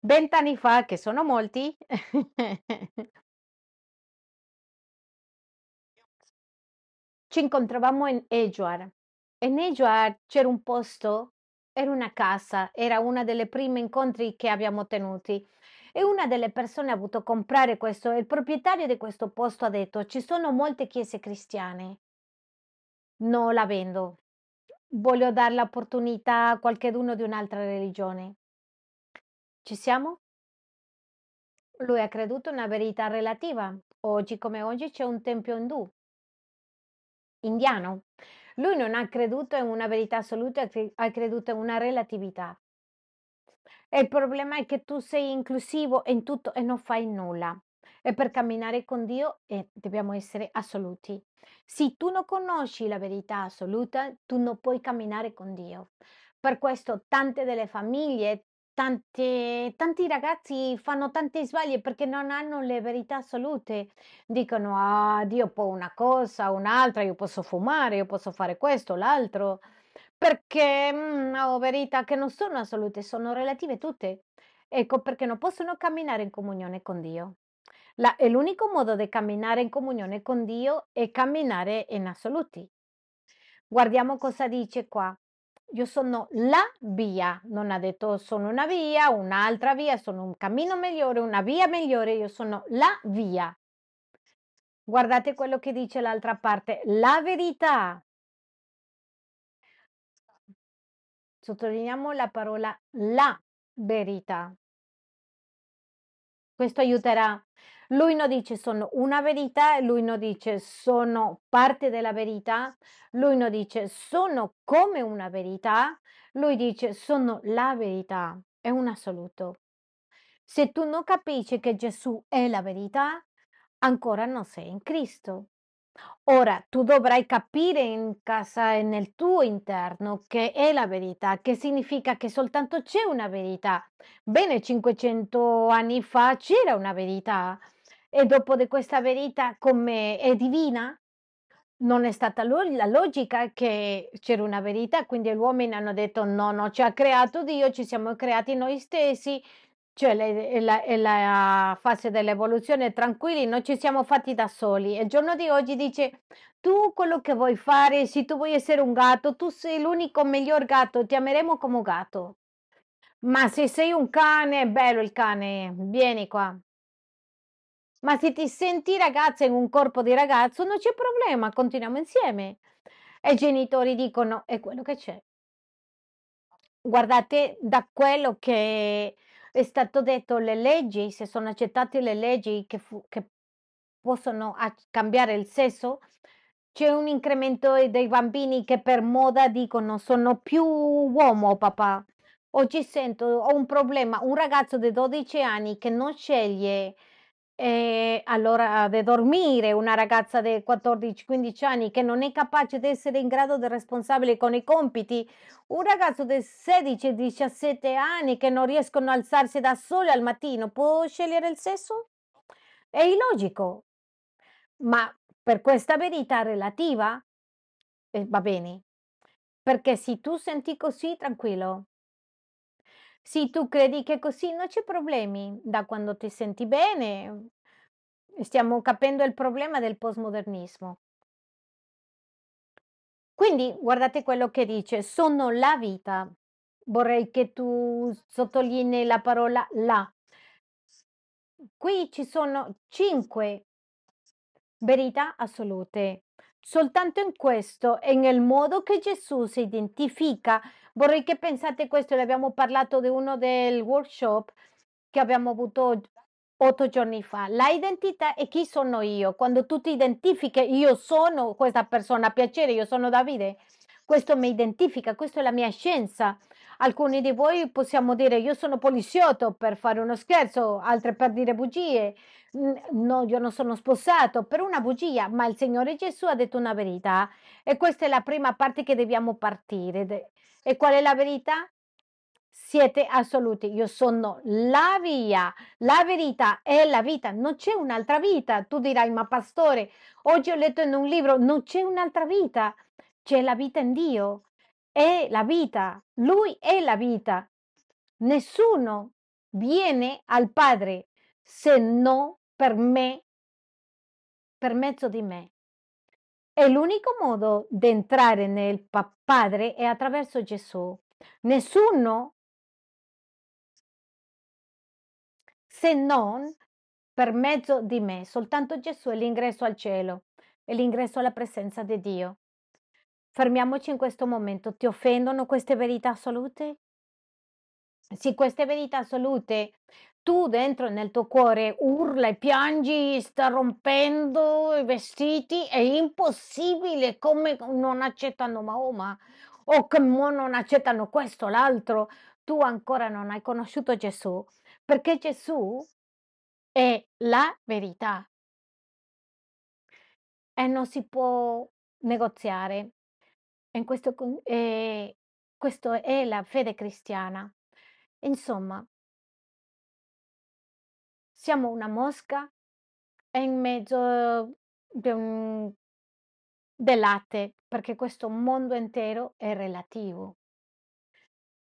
vent'anni fa, che sono molti, [LAUGHS] ci incontravamo in Edgeware. E in Edgeware c'era un posto, era una casa, era una delle prime incontri che abbiamo tenuti. E una delle persone ha avuto comprare questo, il proprietario di questo posto ha detto: Ci sono molte chiese cristiane, non la vendo. Voglio dare l'opportunità a qualcheduno di un'altra religione. Ci siamo? Lui ha creduto una verità relativa. Oggi come oggi c'è un tempio indù, indiano. Lui non ha creduto in una verità assoluta, ha cre- ha creduto in una relatività. E il problema è che tu sei inclusivo in tutto e non fai nulla. E per camminare con Dio eh, dobbiamo essere assoluti. Se tu non conosci la verità assoluta, tu non puoi camminare con Dio. Per questo tante delle famiglie, tante- tanti ragazzi fanno tanti sbagli perché non hanno le verità assolute. Dicono, ah, Dio può una cosa, un'altra, io posso fumare, io posso fare questo, l'altro. Perché, mhmm, ho verità che non sono assolute, sono relative tutte. Ecco perché non possono camminare in comunione con Dio. La e l'unico modo di camminare in comunione con Dio è camminare in assoluti. Guardiamo cosa dice qua. Io sono la via, non ha detto sono una via, un'altra via, sono un cammino migliore, una via migliore, io sono la via. Guardate quello che dice l'altra parte, la verità. Sottolineiamo la parola la verità. Questo aiuterà. Lui non dice sono una verità, lui non dice sono parte della verità, lui non dice sono come una verità, lui dice sono la verità, è un assoluto. Se tu non capisci che Gesù è la verità, ancora non sei in Cristo. Ora, tu dovrai capire in casa e nel tuo interno che è la verità, che significa che soltanto c'è una verità. Bene, 500 anni fa c'era una verità e dopo di questa verità come è divina? Non è stata la logica che c'era una verità, quindi gli uomini hanno detto no, no, ci ha creato Dio, ci siamo creati noi stessi, cioè le- è la, la fase dell'evoluzione, tranquilli, non ci siamo fatti da soli. Il giorno di oggi dice, tu quello che vuoi fare, se tu vuoi essere un gatto, tu sei l'unico miglior gatto, ti ameremo come gatto. Ma se sei un cane, è bello il cane, vieni qua. Ma se ti senti ragazza in un corpo di ragazzo, non c'è problema, continuiamo insieme. E i genitori dicono: "È quello che c'è". Guardate, da quello che è stato detto, le leggi, se sono accettate le leggi che fu che possono cambiare il sesso, c'è un incremento, dei bambini che per moda dicono: "Sono più uomo papà". Oggi sento ho un problema, un ragazzo di 12 anni che non sceglie E allora de dormire una ragazza di 14-15 anni che non è capace di essere in grado di responsabile con i compiti, un ragazzo di 16-17 anni che non riescono a alzarsi da soli al mattino, può scegliere il sesso? È illogico, ma per questa verità relativa eh, va bene, perché se tu senti così, tranquillo. Se tu credi che così non c'è problemi, da quando ti senti bene, stiamo capendo il problema del postmodernismo. Quindi guardate quello che dice, sono la vita. Vorrei che tu sottolinei la parola la. Qui ci sono cinque verità assolute. Soltanto in questo e nel modo che Gesù si identifica, vorrei che pensate questo, l'abbiamo parlato di uno del workshop che abbiamo avuto otto giorni fa. La identità è chi sono io. Quando tu ti identifichi, io sono questa persona, piacere, io sono Davide. Questo mi identifica, questa è la mia scienza. Alcuni di voi possiamo dire io sono poliziotto per fare uno scherzo, altri per dire bugie. No, io non sono sposato per una bugia, ma il Signore Gesù ha detto una verità e questa è la prima parte che dobbiamo partire. E qual è la verità? Siete assoluti. Io sono la via, la verità è la vita. Non c'è un'altra vita. Tu dirai, ma pastore, oggi ho letto in un libro, non c'è un'altra vita. C'è la vita in Dio. È la vita. Lui è la vita. Nessuno viene al Padre se non per me, per mezzo di me. E l'unico modo di entrare nel Padre è attraverso Gesù. Nessuno, se non per mezzo di me, soltanto Gesù è l'ingresso al cielo, è l'ingresso alla presenza di Dio. Fermiamoci in questo momento. Ti offendono queste verità assolute? Sì, queste verità assolute tu dentro nel tuo cuore urla e piangi, sta rompendo i vestiti, è impossibile come non accettano Mahoma o come non accettano questo o l'altro. Tu ancora non hai conosciuto Gesù, perché Gesù è la verità e non si può negoziare. In questo, eh, questo è la fede cristiana. Insomma, siamo una mosca in mezzo de un del latte, perché questo mondo intero è relativo.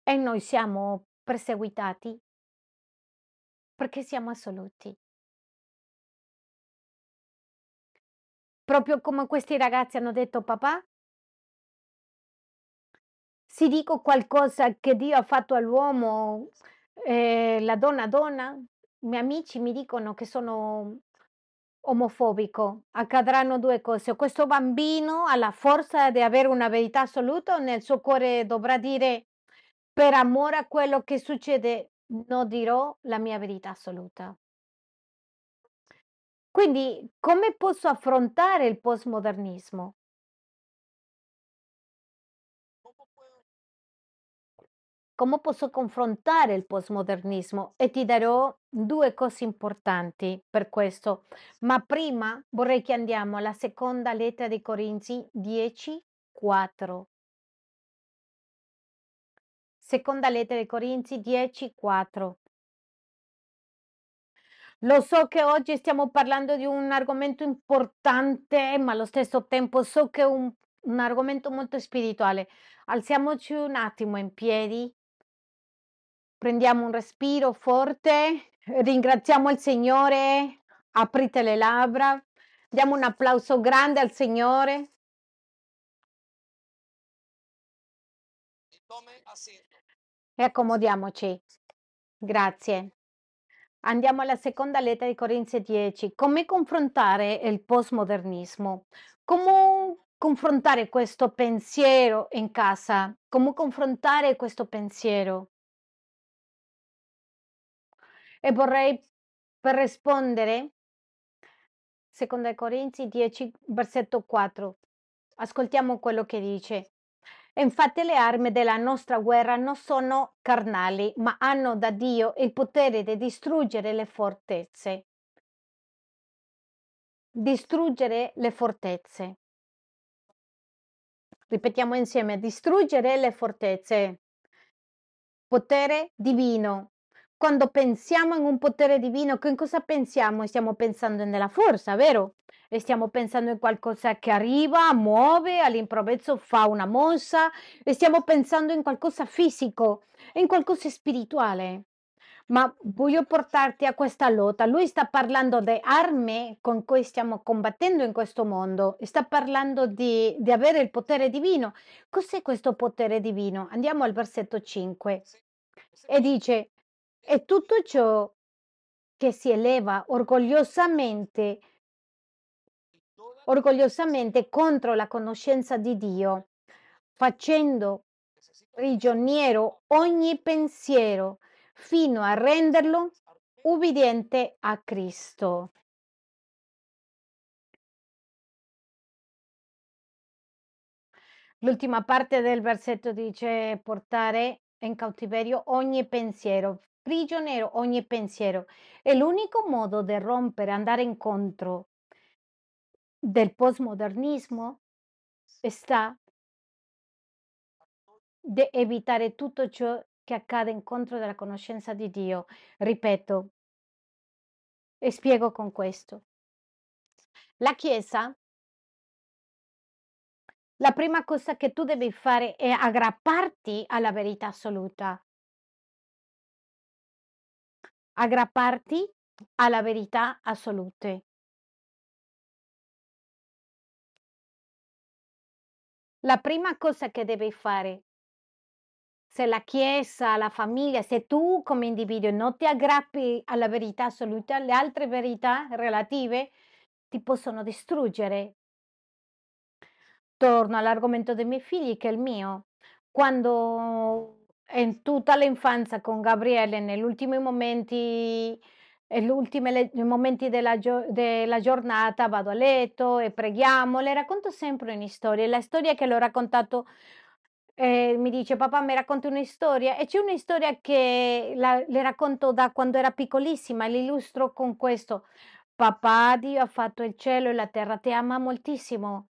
E noi siamo perseguitati perché siamo assoluti. Proprio come questi ragazzi hanno detto: "Papà" "se dico qualcosa che Dio ha fatto all'uomo, ehm, la donna donna, i miei amici mi dicono che sono omofobico. Accadranno 2 cose: questo bambino ha la forza di avere una verità assoluta nel suo cuore dovrà dire: "Per amore a quello che succede, non dirò la mia verità assoluta". Quindi come posso affrontare il postmodernismo? Come posso confrontare il postmodernismo? E ti darò 2 cose importanti per questo. Ma prima vorrei che andiamo alla seconda lettera dei Corinzi 10, 4. Seconda lettera dei Corinzi 10, 4. Lo so che oggi stiamo parlando di un argomento importante, ma allo stesso tempo so che è un un argomento molto spirituale. Alziamoci un attimo in piedi. Prendiamo un respiro forte, ringraziamo il Signore, aprite le labbra, diamo un applauso grande al Signore. E accomodiamoci. Grazie. Andiamo alla seconda lettera di Corinzi 10. Come confrontare il postmodernismo? Come confrontare questo pensiero in casa? Come confrontare questo pensiero? E vorrei per rispondere, seconda Corinzi 10, versetto 4. Ascoltiamo quello che dice. Infatti le armi della nostra guerra non sono carnali, ma hanno da Dio il potere di distruggere le fortezze. distruggere le fortezze. Ripetiamo insieme, distruggere le fortezze. Potere divino. Quando pensiamo in un potere divino, che cosa pensiamo? Stiamo pensando nella forza, vero? E stiamo pensando in qualcosa che arriva, muove, all'improvviso fa una mossa, e stiamo pensando in qualcosa fisico, in qualcosa spirituale. Ma voglio portarti a questa lotta. Lui sta parlando di armi con cui stiamo combattendo in questo mondo, sta parlando di, di avere il potere divino. Cos'è questo potere divino? Andiamo al versetto 5 e dice, e tutto ciò che si eleva orgogliosamente, orgogliosamente contro la conoscenza di Dio, facendo prigioniero ogni pensiero fino a renderlo ubbidiente a Cristo. L'ultima parte del versetto dice portare in cautiverio ogni pensiero, prigioniero ogni pensiero. E l'unico modo di rompere, andare incontro del postmodernismo sta di evitare tutto ciò che accade incontro della conoscenza di Dio. Ripeto e spiego con questo. La Chiesa, la prima cosa che tu devi fare è aggrapparti alla verità assoluta. Aggrapparti alla verità assolute. La prima cosa che devi fare se la Chiesa, la famiglia, se tu come individuo non ti aggrappi alla verità assoluta, le altre verità relative ti possono distruggere. Torno all'argomento dei miei figli che è il mio. Quando in tutta l'infanzia con Gabriele, negli ultimi momenti, negli ultimi momenti della, gio- della giornata, vado a letto e preghiamo, le racconto sempre una storia. La storia che l'ho raccontato eh, mi dice papà mi racconti una storia e c'è una storia che la, le racconto da quando era piccolissima l'illustro con questo. Papà Dio ha fatto il cielo e la terra, ti ama moltissimo.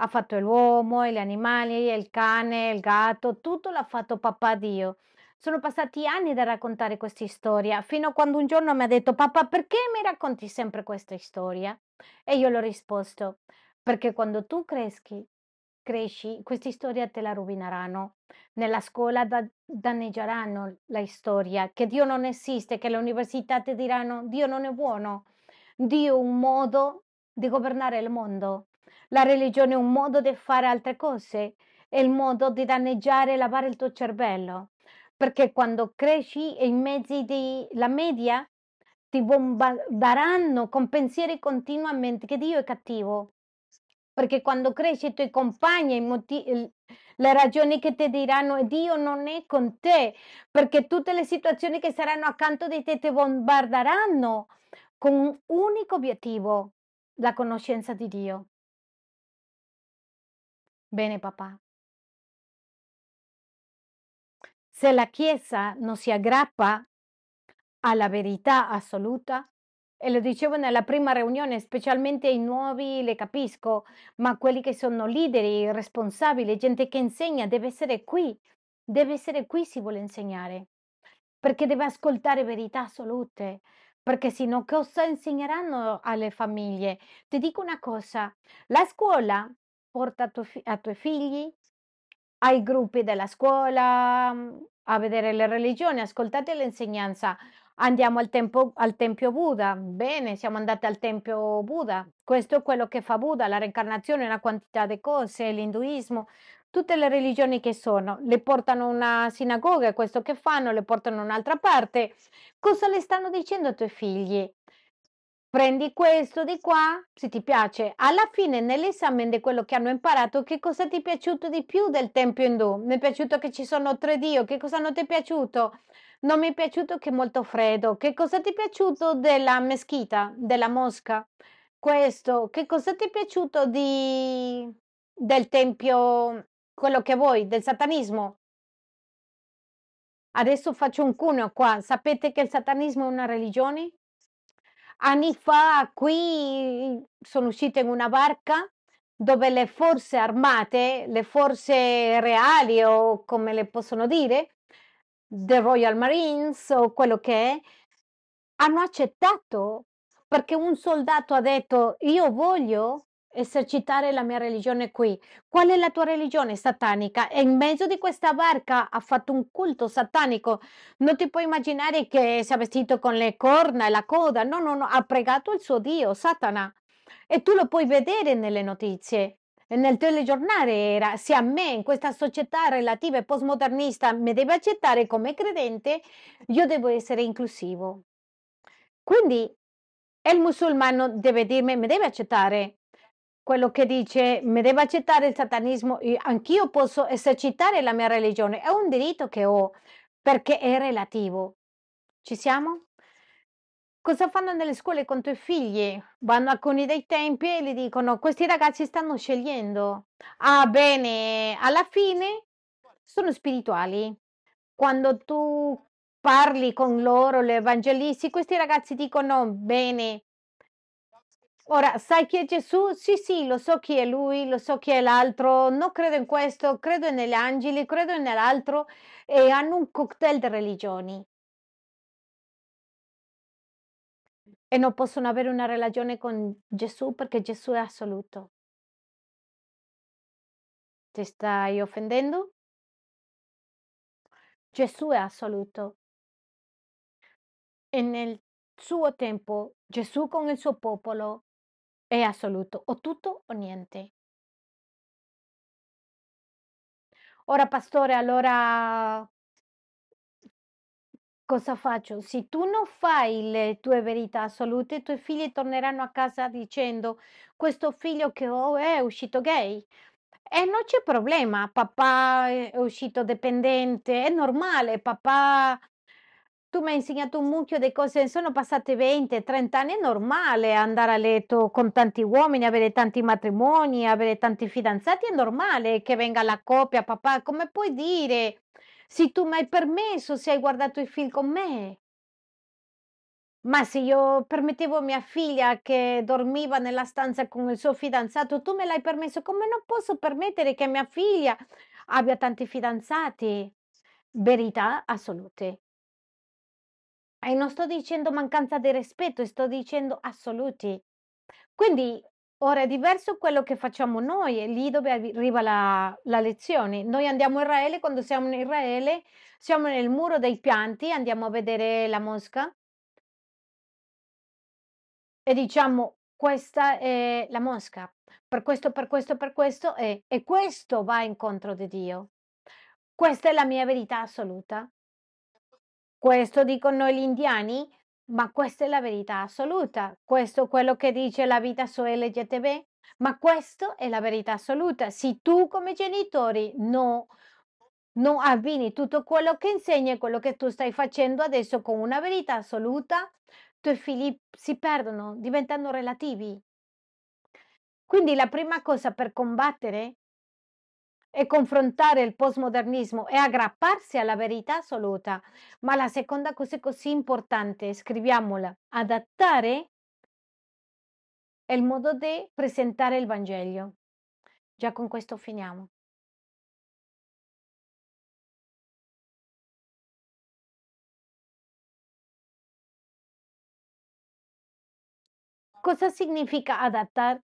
Ha fatto l'uomo, gli animali, il cane, il gatto, tutto l'ha fatto papà Dio. Sono passati anni da raccontare questa storia, fino a quando un giorno mi ha detto papà perché mi racconti sempre questa storia? E io l'ho risposto perché quando tu creschi cresci, queste storie te la rovineranno. Nella scuola da- danneggeranno la storia, che Dio non esiste, che le università ti diranno Dio non è buono, Dio è un modo di governare il mondo, la religione è un modo di fare altre cose, è il modo di danneggiare e lavare il tuo cervello, perché quando cresci in mezzo della media ti bombarderanno con pensieri continuamente che Dio è cattivo, perché quando cresci i tuoi compagni, i motivi, le ragioni che ti diranno Dio non è con te, perché tutte le situazioni che saranno accanto di te ti bombarderanno con un unico obiettivo, la conoscenza di Dio. Bene, papà. Se la Chiesa non si aggrappa alla verità assoluta, e lo dicevo nella prima riunione, specialmente i nuovi le capisco, ma quelli che sono leader, responsabili, gente che insegna, deve essere qui, deve essere qui se vuole insegnare, perché deve ascoltare verità assolute, perché se no cosa insegneranno alle famiglie? Ti dico una cosa, la scuola porta a, a tuoi figli ai gruppi della scuola, a vedere le religioni, ascoltate l'insegnanza. Andiamo al, tempo, al Tempio Buddha. Bene, siamo andati al Tempio Buddha. Questo è quello che fa Buddha, la reincarnazione, una quantità di cose, l'induismo, tutte le religioni che sono. Le portano a una sinagoga, questo che fanno, le portano a un'altra parte. Cosa le stanno dicendo ai tuoi figli? Prendi questo di qua, se ti piace. Alla fine, nell'esame di quello che hanno imparato, che cosa ti è piaciuto di più del Tempio Indù? Mi è piaciuto che ci sono tre Dio. Che cosa non ti è piaciuto? Non mi è piaciuto che è molto freddo. Che cosa ti è piaciuto della meschita, della mosca? Questo. Che cosa ti è piaciuto di... del Tempio, quello che vuoi, del satanismo? Adesso faccio un cuneo qua. Sapete che il satanismo è una religione? Anni fa qui sono uscita in una barca dove le forze armate, le forze reali o come le possono dire, the Royal Marines o quello che è, hanno accettato perché un soldato ha detto io voglio esercitare la mia religione qui. Qual è la tua religione satanica? E in mezzo di questa barca ha fatto un culto satanico. Non ti puoi immaginare che sia vestito con le corna e la coda. No, no, no, ha pregato il suo Dio, Satana. E tu lo puoi vedere nelle notizie. Nel telegiornale era, se a me in questa società relativa e postmodernista mi deve accettare come credente, io devo essere inclusivo. Quindi il musulmano deve dirmi, mi deve accettare quello che dice, mi deve accettare il satanismo, io- anch'io posso esercitare la mia religione, è un diritto che ho perché è relativo. Ci siamo? Cosa fanno nelle scuole con i tuoi figli? Vanno alcuni dei tempi e gli dicono: "Questi ragazzi stanno scegliendo". Ah, bene, alla fine sono spirituali. Quando tu parli con loro, le evangelisti, questi ragazzi dicono: "Bene". Ora, sai chi è Gesù? Sì, sì, lo so chi è lui, lo so chi è l'altro, non credo in questo, credo negli angeli, credo nell'altro e hanno un cocktail di religioni. E non possono avere una relazione con Gesù perché Gesù è assoluto. Ti stai offendendo? Gesù è assoluto e nel suo tempo Gesù con il suo popolo è assoluto, o tutto o niente. Ora pastore, allora cosa faccio? Se tu non fai le tue verità assolute, i tuoi figli torneranno a casa dicendo: "Questo figlio che ho è uscito gay". E non c'è problema, papà è uscito dipendente, è normale, papà tu m'hai insegnato un mucchio di cose, sono passate 20, 30 anni, è normale andare a letto con tanti uomini, avere tanti matrimoni, avere tanti fidanzati, è normale che venga la coppia, papà, come puoi dire? Se tu m'hai permesso, se hai guardato i film con me. Ma se io permettevo a mia figlia che dormiva nella stanza con il suo fidanzato, tu me l'hai permesso, come non posso permettere che mia figlia abbia tanti fidanzati? Verità assolute. E non sto dicendo mancanza di rispetto, sto dicendo assoluti. Quindi ora è diverso quello che facciamo noi, è lì dove arri- arriva la, la lezione. Noi andiamo in Israele, quando siamo in Israele, siamo nel muro dei pianti, andiamo a vedere la mosca e diciamo questa è la mosca, per questo, per questo, per questo è, e questo va incontro di Dio. Questa è la mia verità assoluta. Questo dicono gli indiani, ma questa è la verità assoluta. Questo è quello che dice la vita su LGTB, ma questo è la verità assoluta. Se tu come genitori no, non abbini tutto quello che insegni e quello che tu stai facendo adesso con una verità assoluta, i tuoi figli si perdono, diventano relativi. Quindi la prima cosa per combattere e confrontare il postmodernismo e aggrapparsi alla verità assoluta. Ma la seconda cosa così importante, scriviamola, adattare il modo di presentare il Vangelo. Già con questo finiamo. Cosa significa adattare?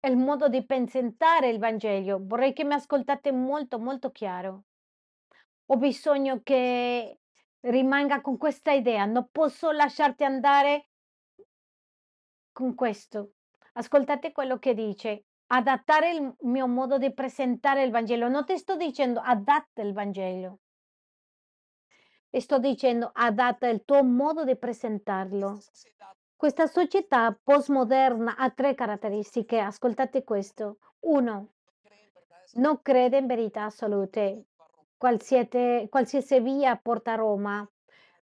Il modo di presentare il Vangelo. Vorrei che mi ascoltate molto, molto chiaro. Ho bisogno che rimanga con questa idea. Non posso lasciarti andare con questo. Ascoltate quello che dice. Adattare il mio modo di presentare il Vangelo. Non ti sto dicendo adatta il Vangelo. Sto dicendo adatta il tuo modo di presentarlo. Questa società postmoderna ha tre caratteristiche. Ascoltate questo. Uno, non crede in verità assolute. Qualsiasi, qualsiasi via porta a Roma.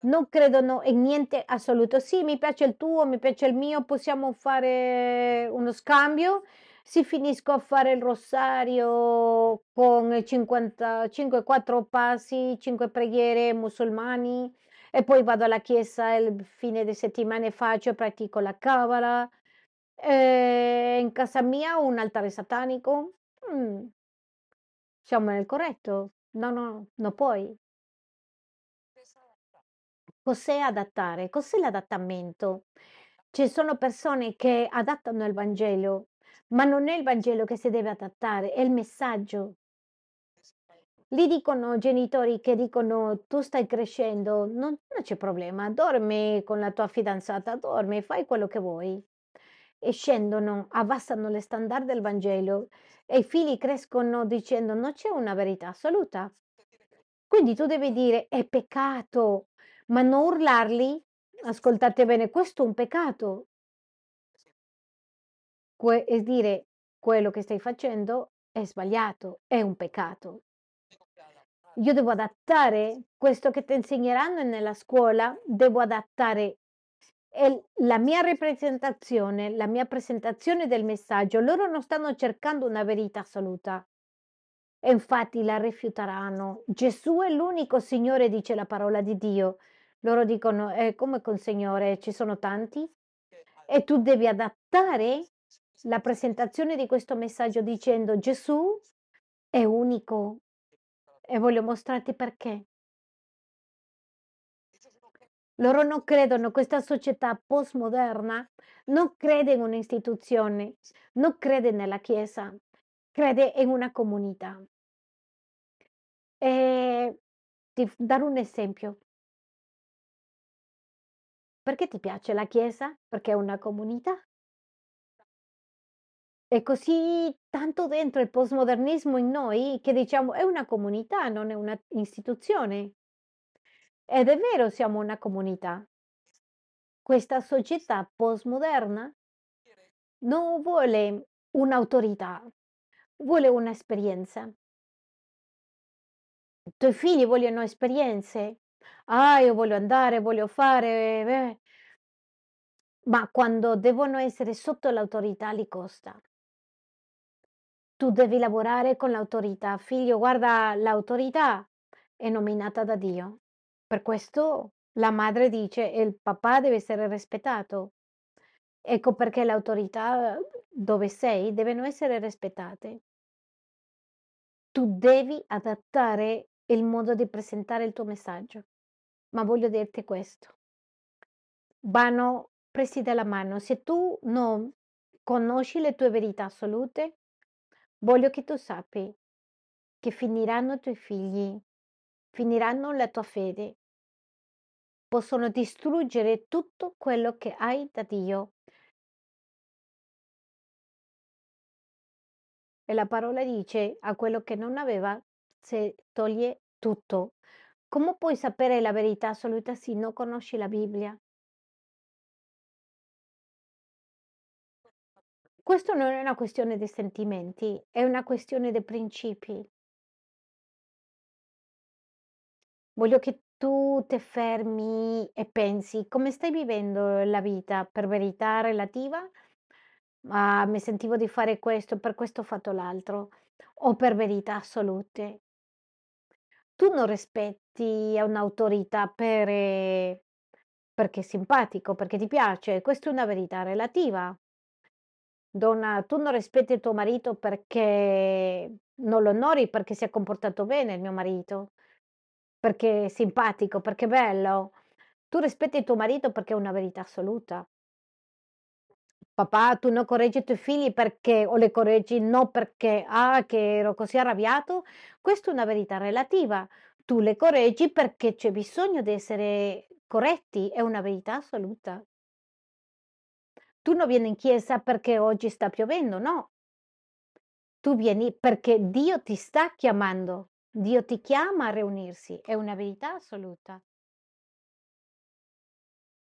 Non credono in niente assoluto. Sì, mi piace il tuo, mi piace il mio, possiamo fare uno scambio. Se finisco a fare il rosario con 55, 4 passi, 5 preghiere musulmani e poi vado alla chiesa il fine di settimana e faccio pratico la Kabbalah. Ehm, in casa mia ho un altare satanico? Mh. Siamo nel corretto? No, no, no puoi. Cos'è adattare? Cos'è l'adattamento? Ci sono persone che adattano il Vangelo, ma non è il Vangelo che si deve adattare, è il messaggio. Lì dicono genitori che dicono: "Tu stai crescendo, non non c'è problema, dormi con la tua fidanzata, dormi, fai quello che vuoi." E scendono, abbassano le standard del Vangelo e i figli crescono dicendo: "Non c'è una verità assoluta." Quindi tu devi dire: "È peccato." Ma non urlarli ascoltate bene, questo è un peccato. Que e dire: "Quello che stai facendo è sbagliato, è un peccato." Io devo adattare questo che ti insegneranno nella scuola, devo adattare la mia rappresentazione, la mia presentazione del messaggio. Loro non stanno cercando una verità assoluta e infatti la rifiuteranno. Gesù è l'unico Signore, dice la parola di Dio. Loro dicono: "Eh, come col Signore? Ci sono tanti?" E tu devi adattare la presentazione di questo messaggio dicendo: "Gesù è unico e voglio mostrarti perché." Loro non credono, questa società postmoderna non crede in un'istituzione, non crede nella Chiesa, crede in una comunità. Ehm, ti darò un esempio. Perché ti piace la Chiesa? Perché è una comunità. È così tanto dentro il postmodernismo in noi che diciamo: "È una comunità, non è una istituzione." Ed è vero, siamo una comunità. Questa società postmoderna non vuole un'autorità, vuole un'esperienza. I tuoi figli vogliono esperienze? "Ah, io voglio andare, voglio fare, beh" Ma quando devono essere sotto l'autorità li costa. Tu devi lavorare con l'autorità. "Figlio, guarda, l'autorità è nominata da Dio." Per questo la madre dice: "E il papà deve essere rispettato." Ecco perché le autorità dove sei devono essere rispettate. Tu devi adattare il modo di presentare il tuo messaggio. Ma voglio dirti questo vanno presi dalla mano. Se tu non conosci le tue verità assolute, voglio che tu sappi che finiranno i tuoi figli, finiranno la tua fede. Possono distruggere tutto quello che hai da Dio. E la parola dice: "A quello che non aveva se toglie tutto." Come puoi sapere la verità assoluta se non conosci la Bibbia? Questo non è una questione di sentimenti, è una questione di principi. Voglio che tu te fermi e pensi: come stai vivendo la vita? Per verità relativa? "Ma mi sentivo di fare questo, per questo ho fatto l'altro." O per verità assolute? Tu non rispetti un'autorità per ehm, perché è simpatico, perché ti piace, questa è una verità relativa. Donna, tu non rispetti tuo marito perché non lo onori, perché si è comportato bene il mio marito, perché è simpatico, perché è bello. Tu rispetti tuo marito perché è una verità assoluta. Papà, tu non correggi i tuoi figli perché o le correggi no perché: "Ah, che ero così arrabbiato." Questa è una verità relativa. Tu le correggi perché c'è bisogno di essere corretti, è una verità assoluta. Tu non vieni in chiesa perché oggi sta piovendo, no. Tu vieni perché Dio ti sta chiamando. Dio ti chiama a riunirsi, è una verità assoluta.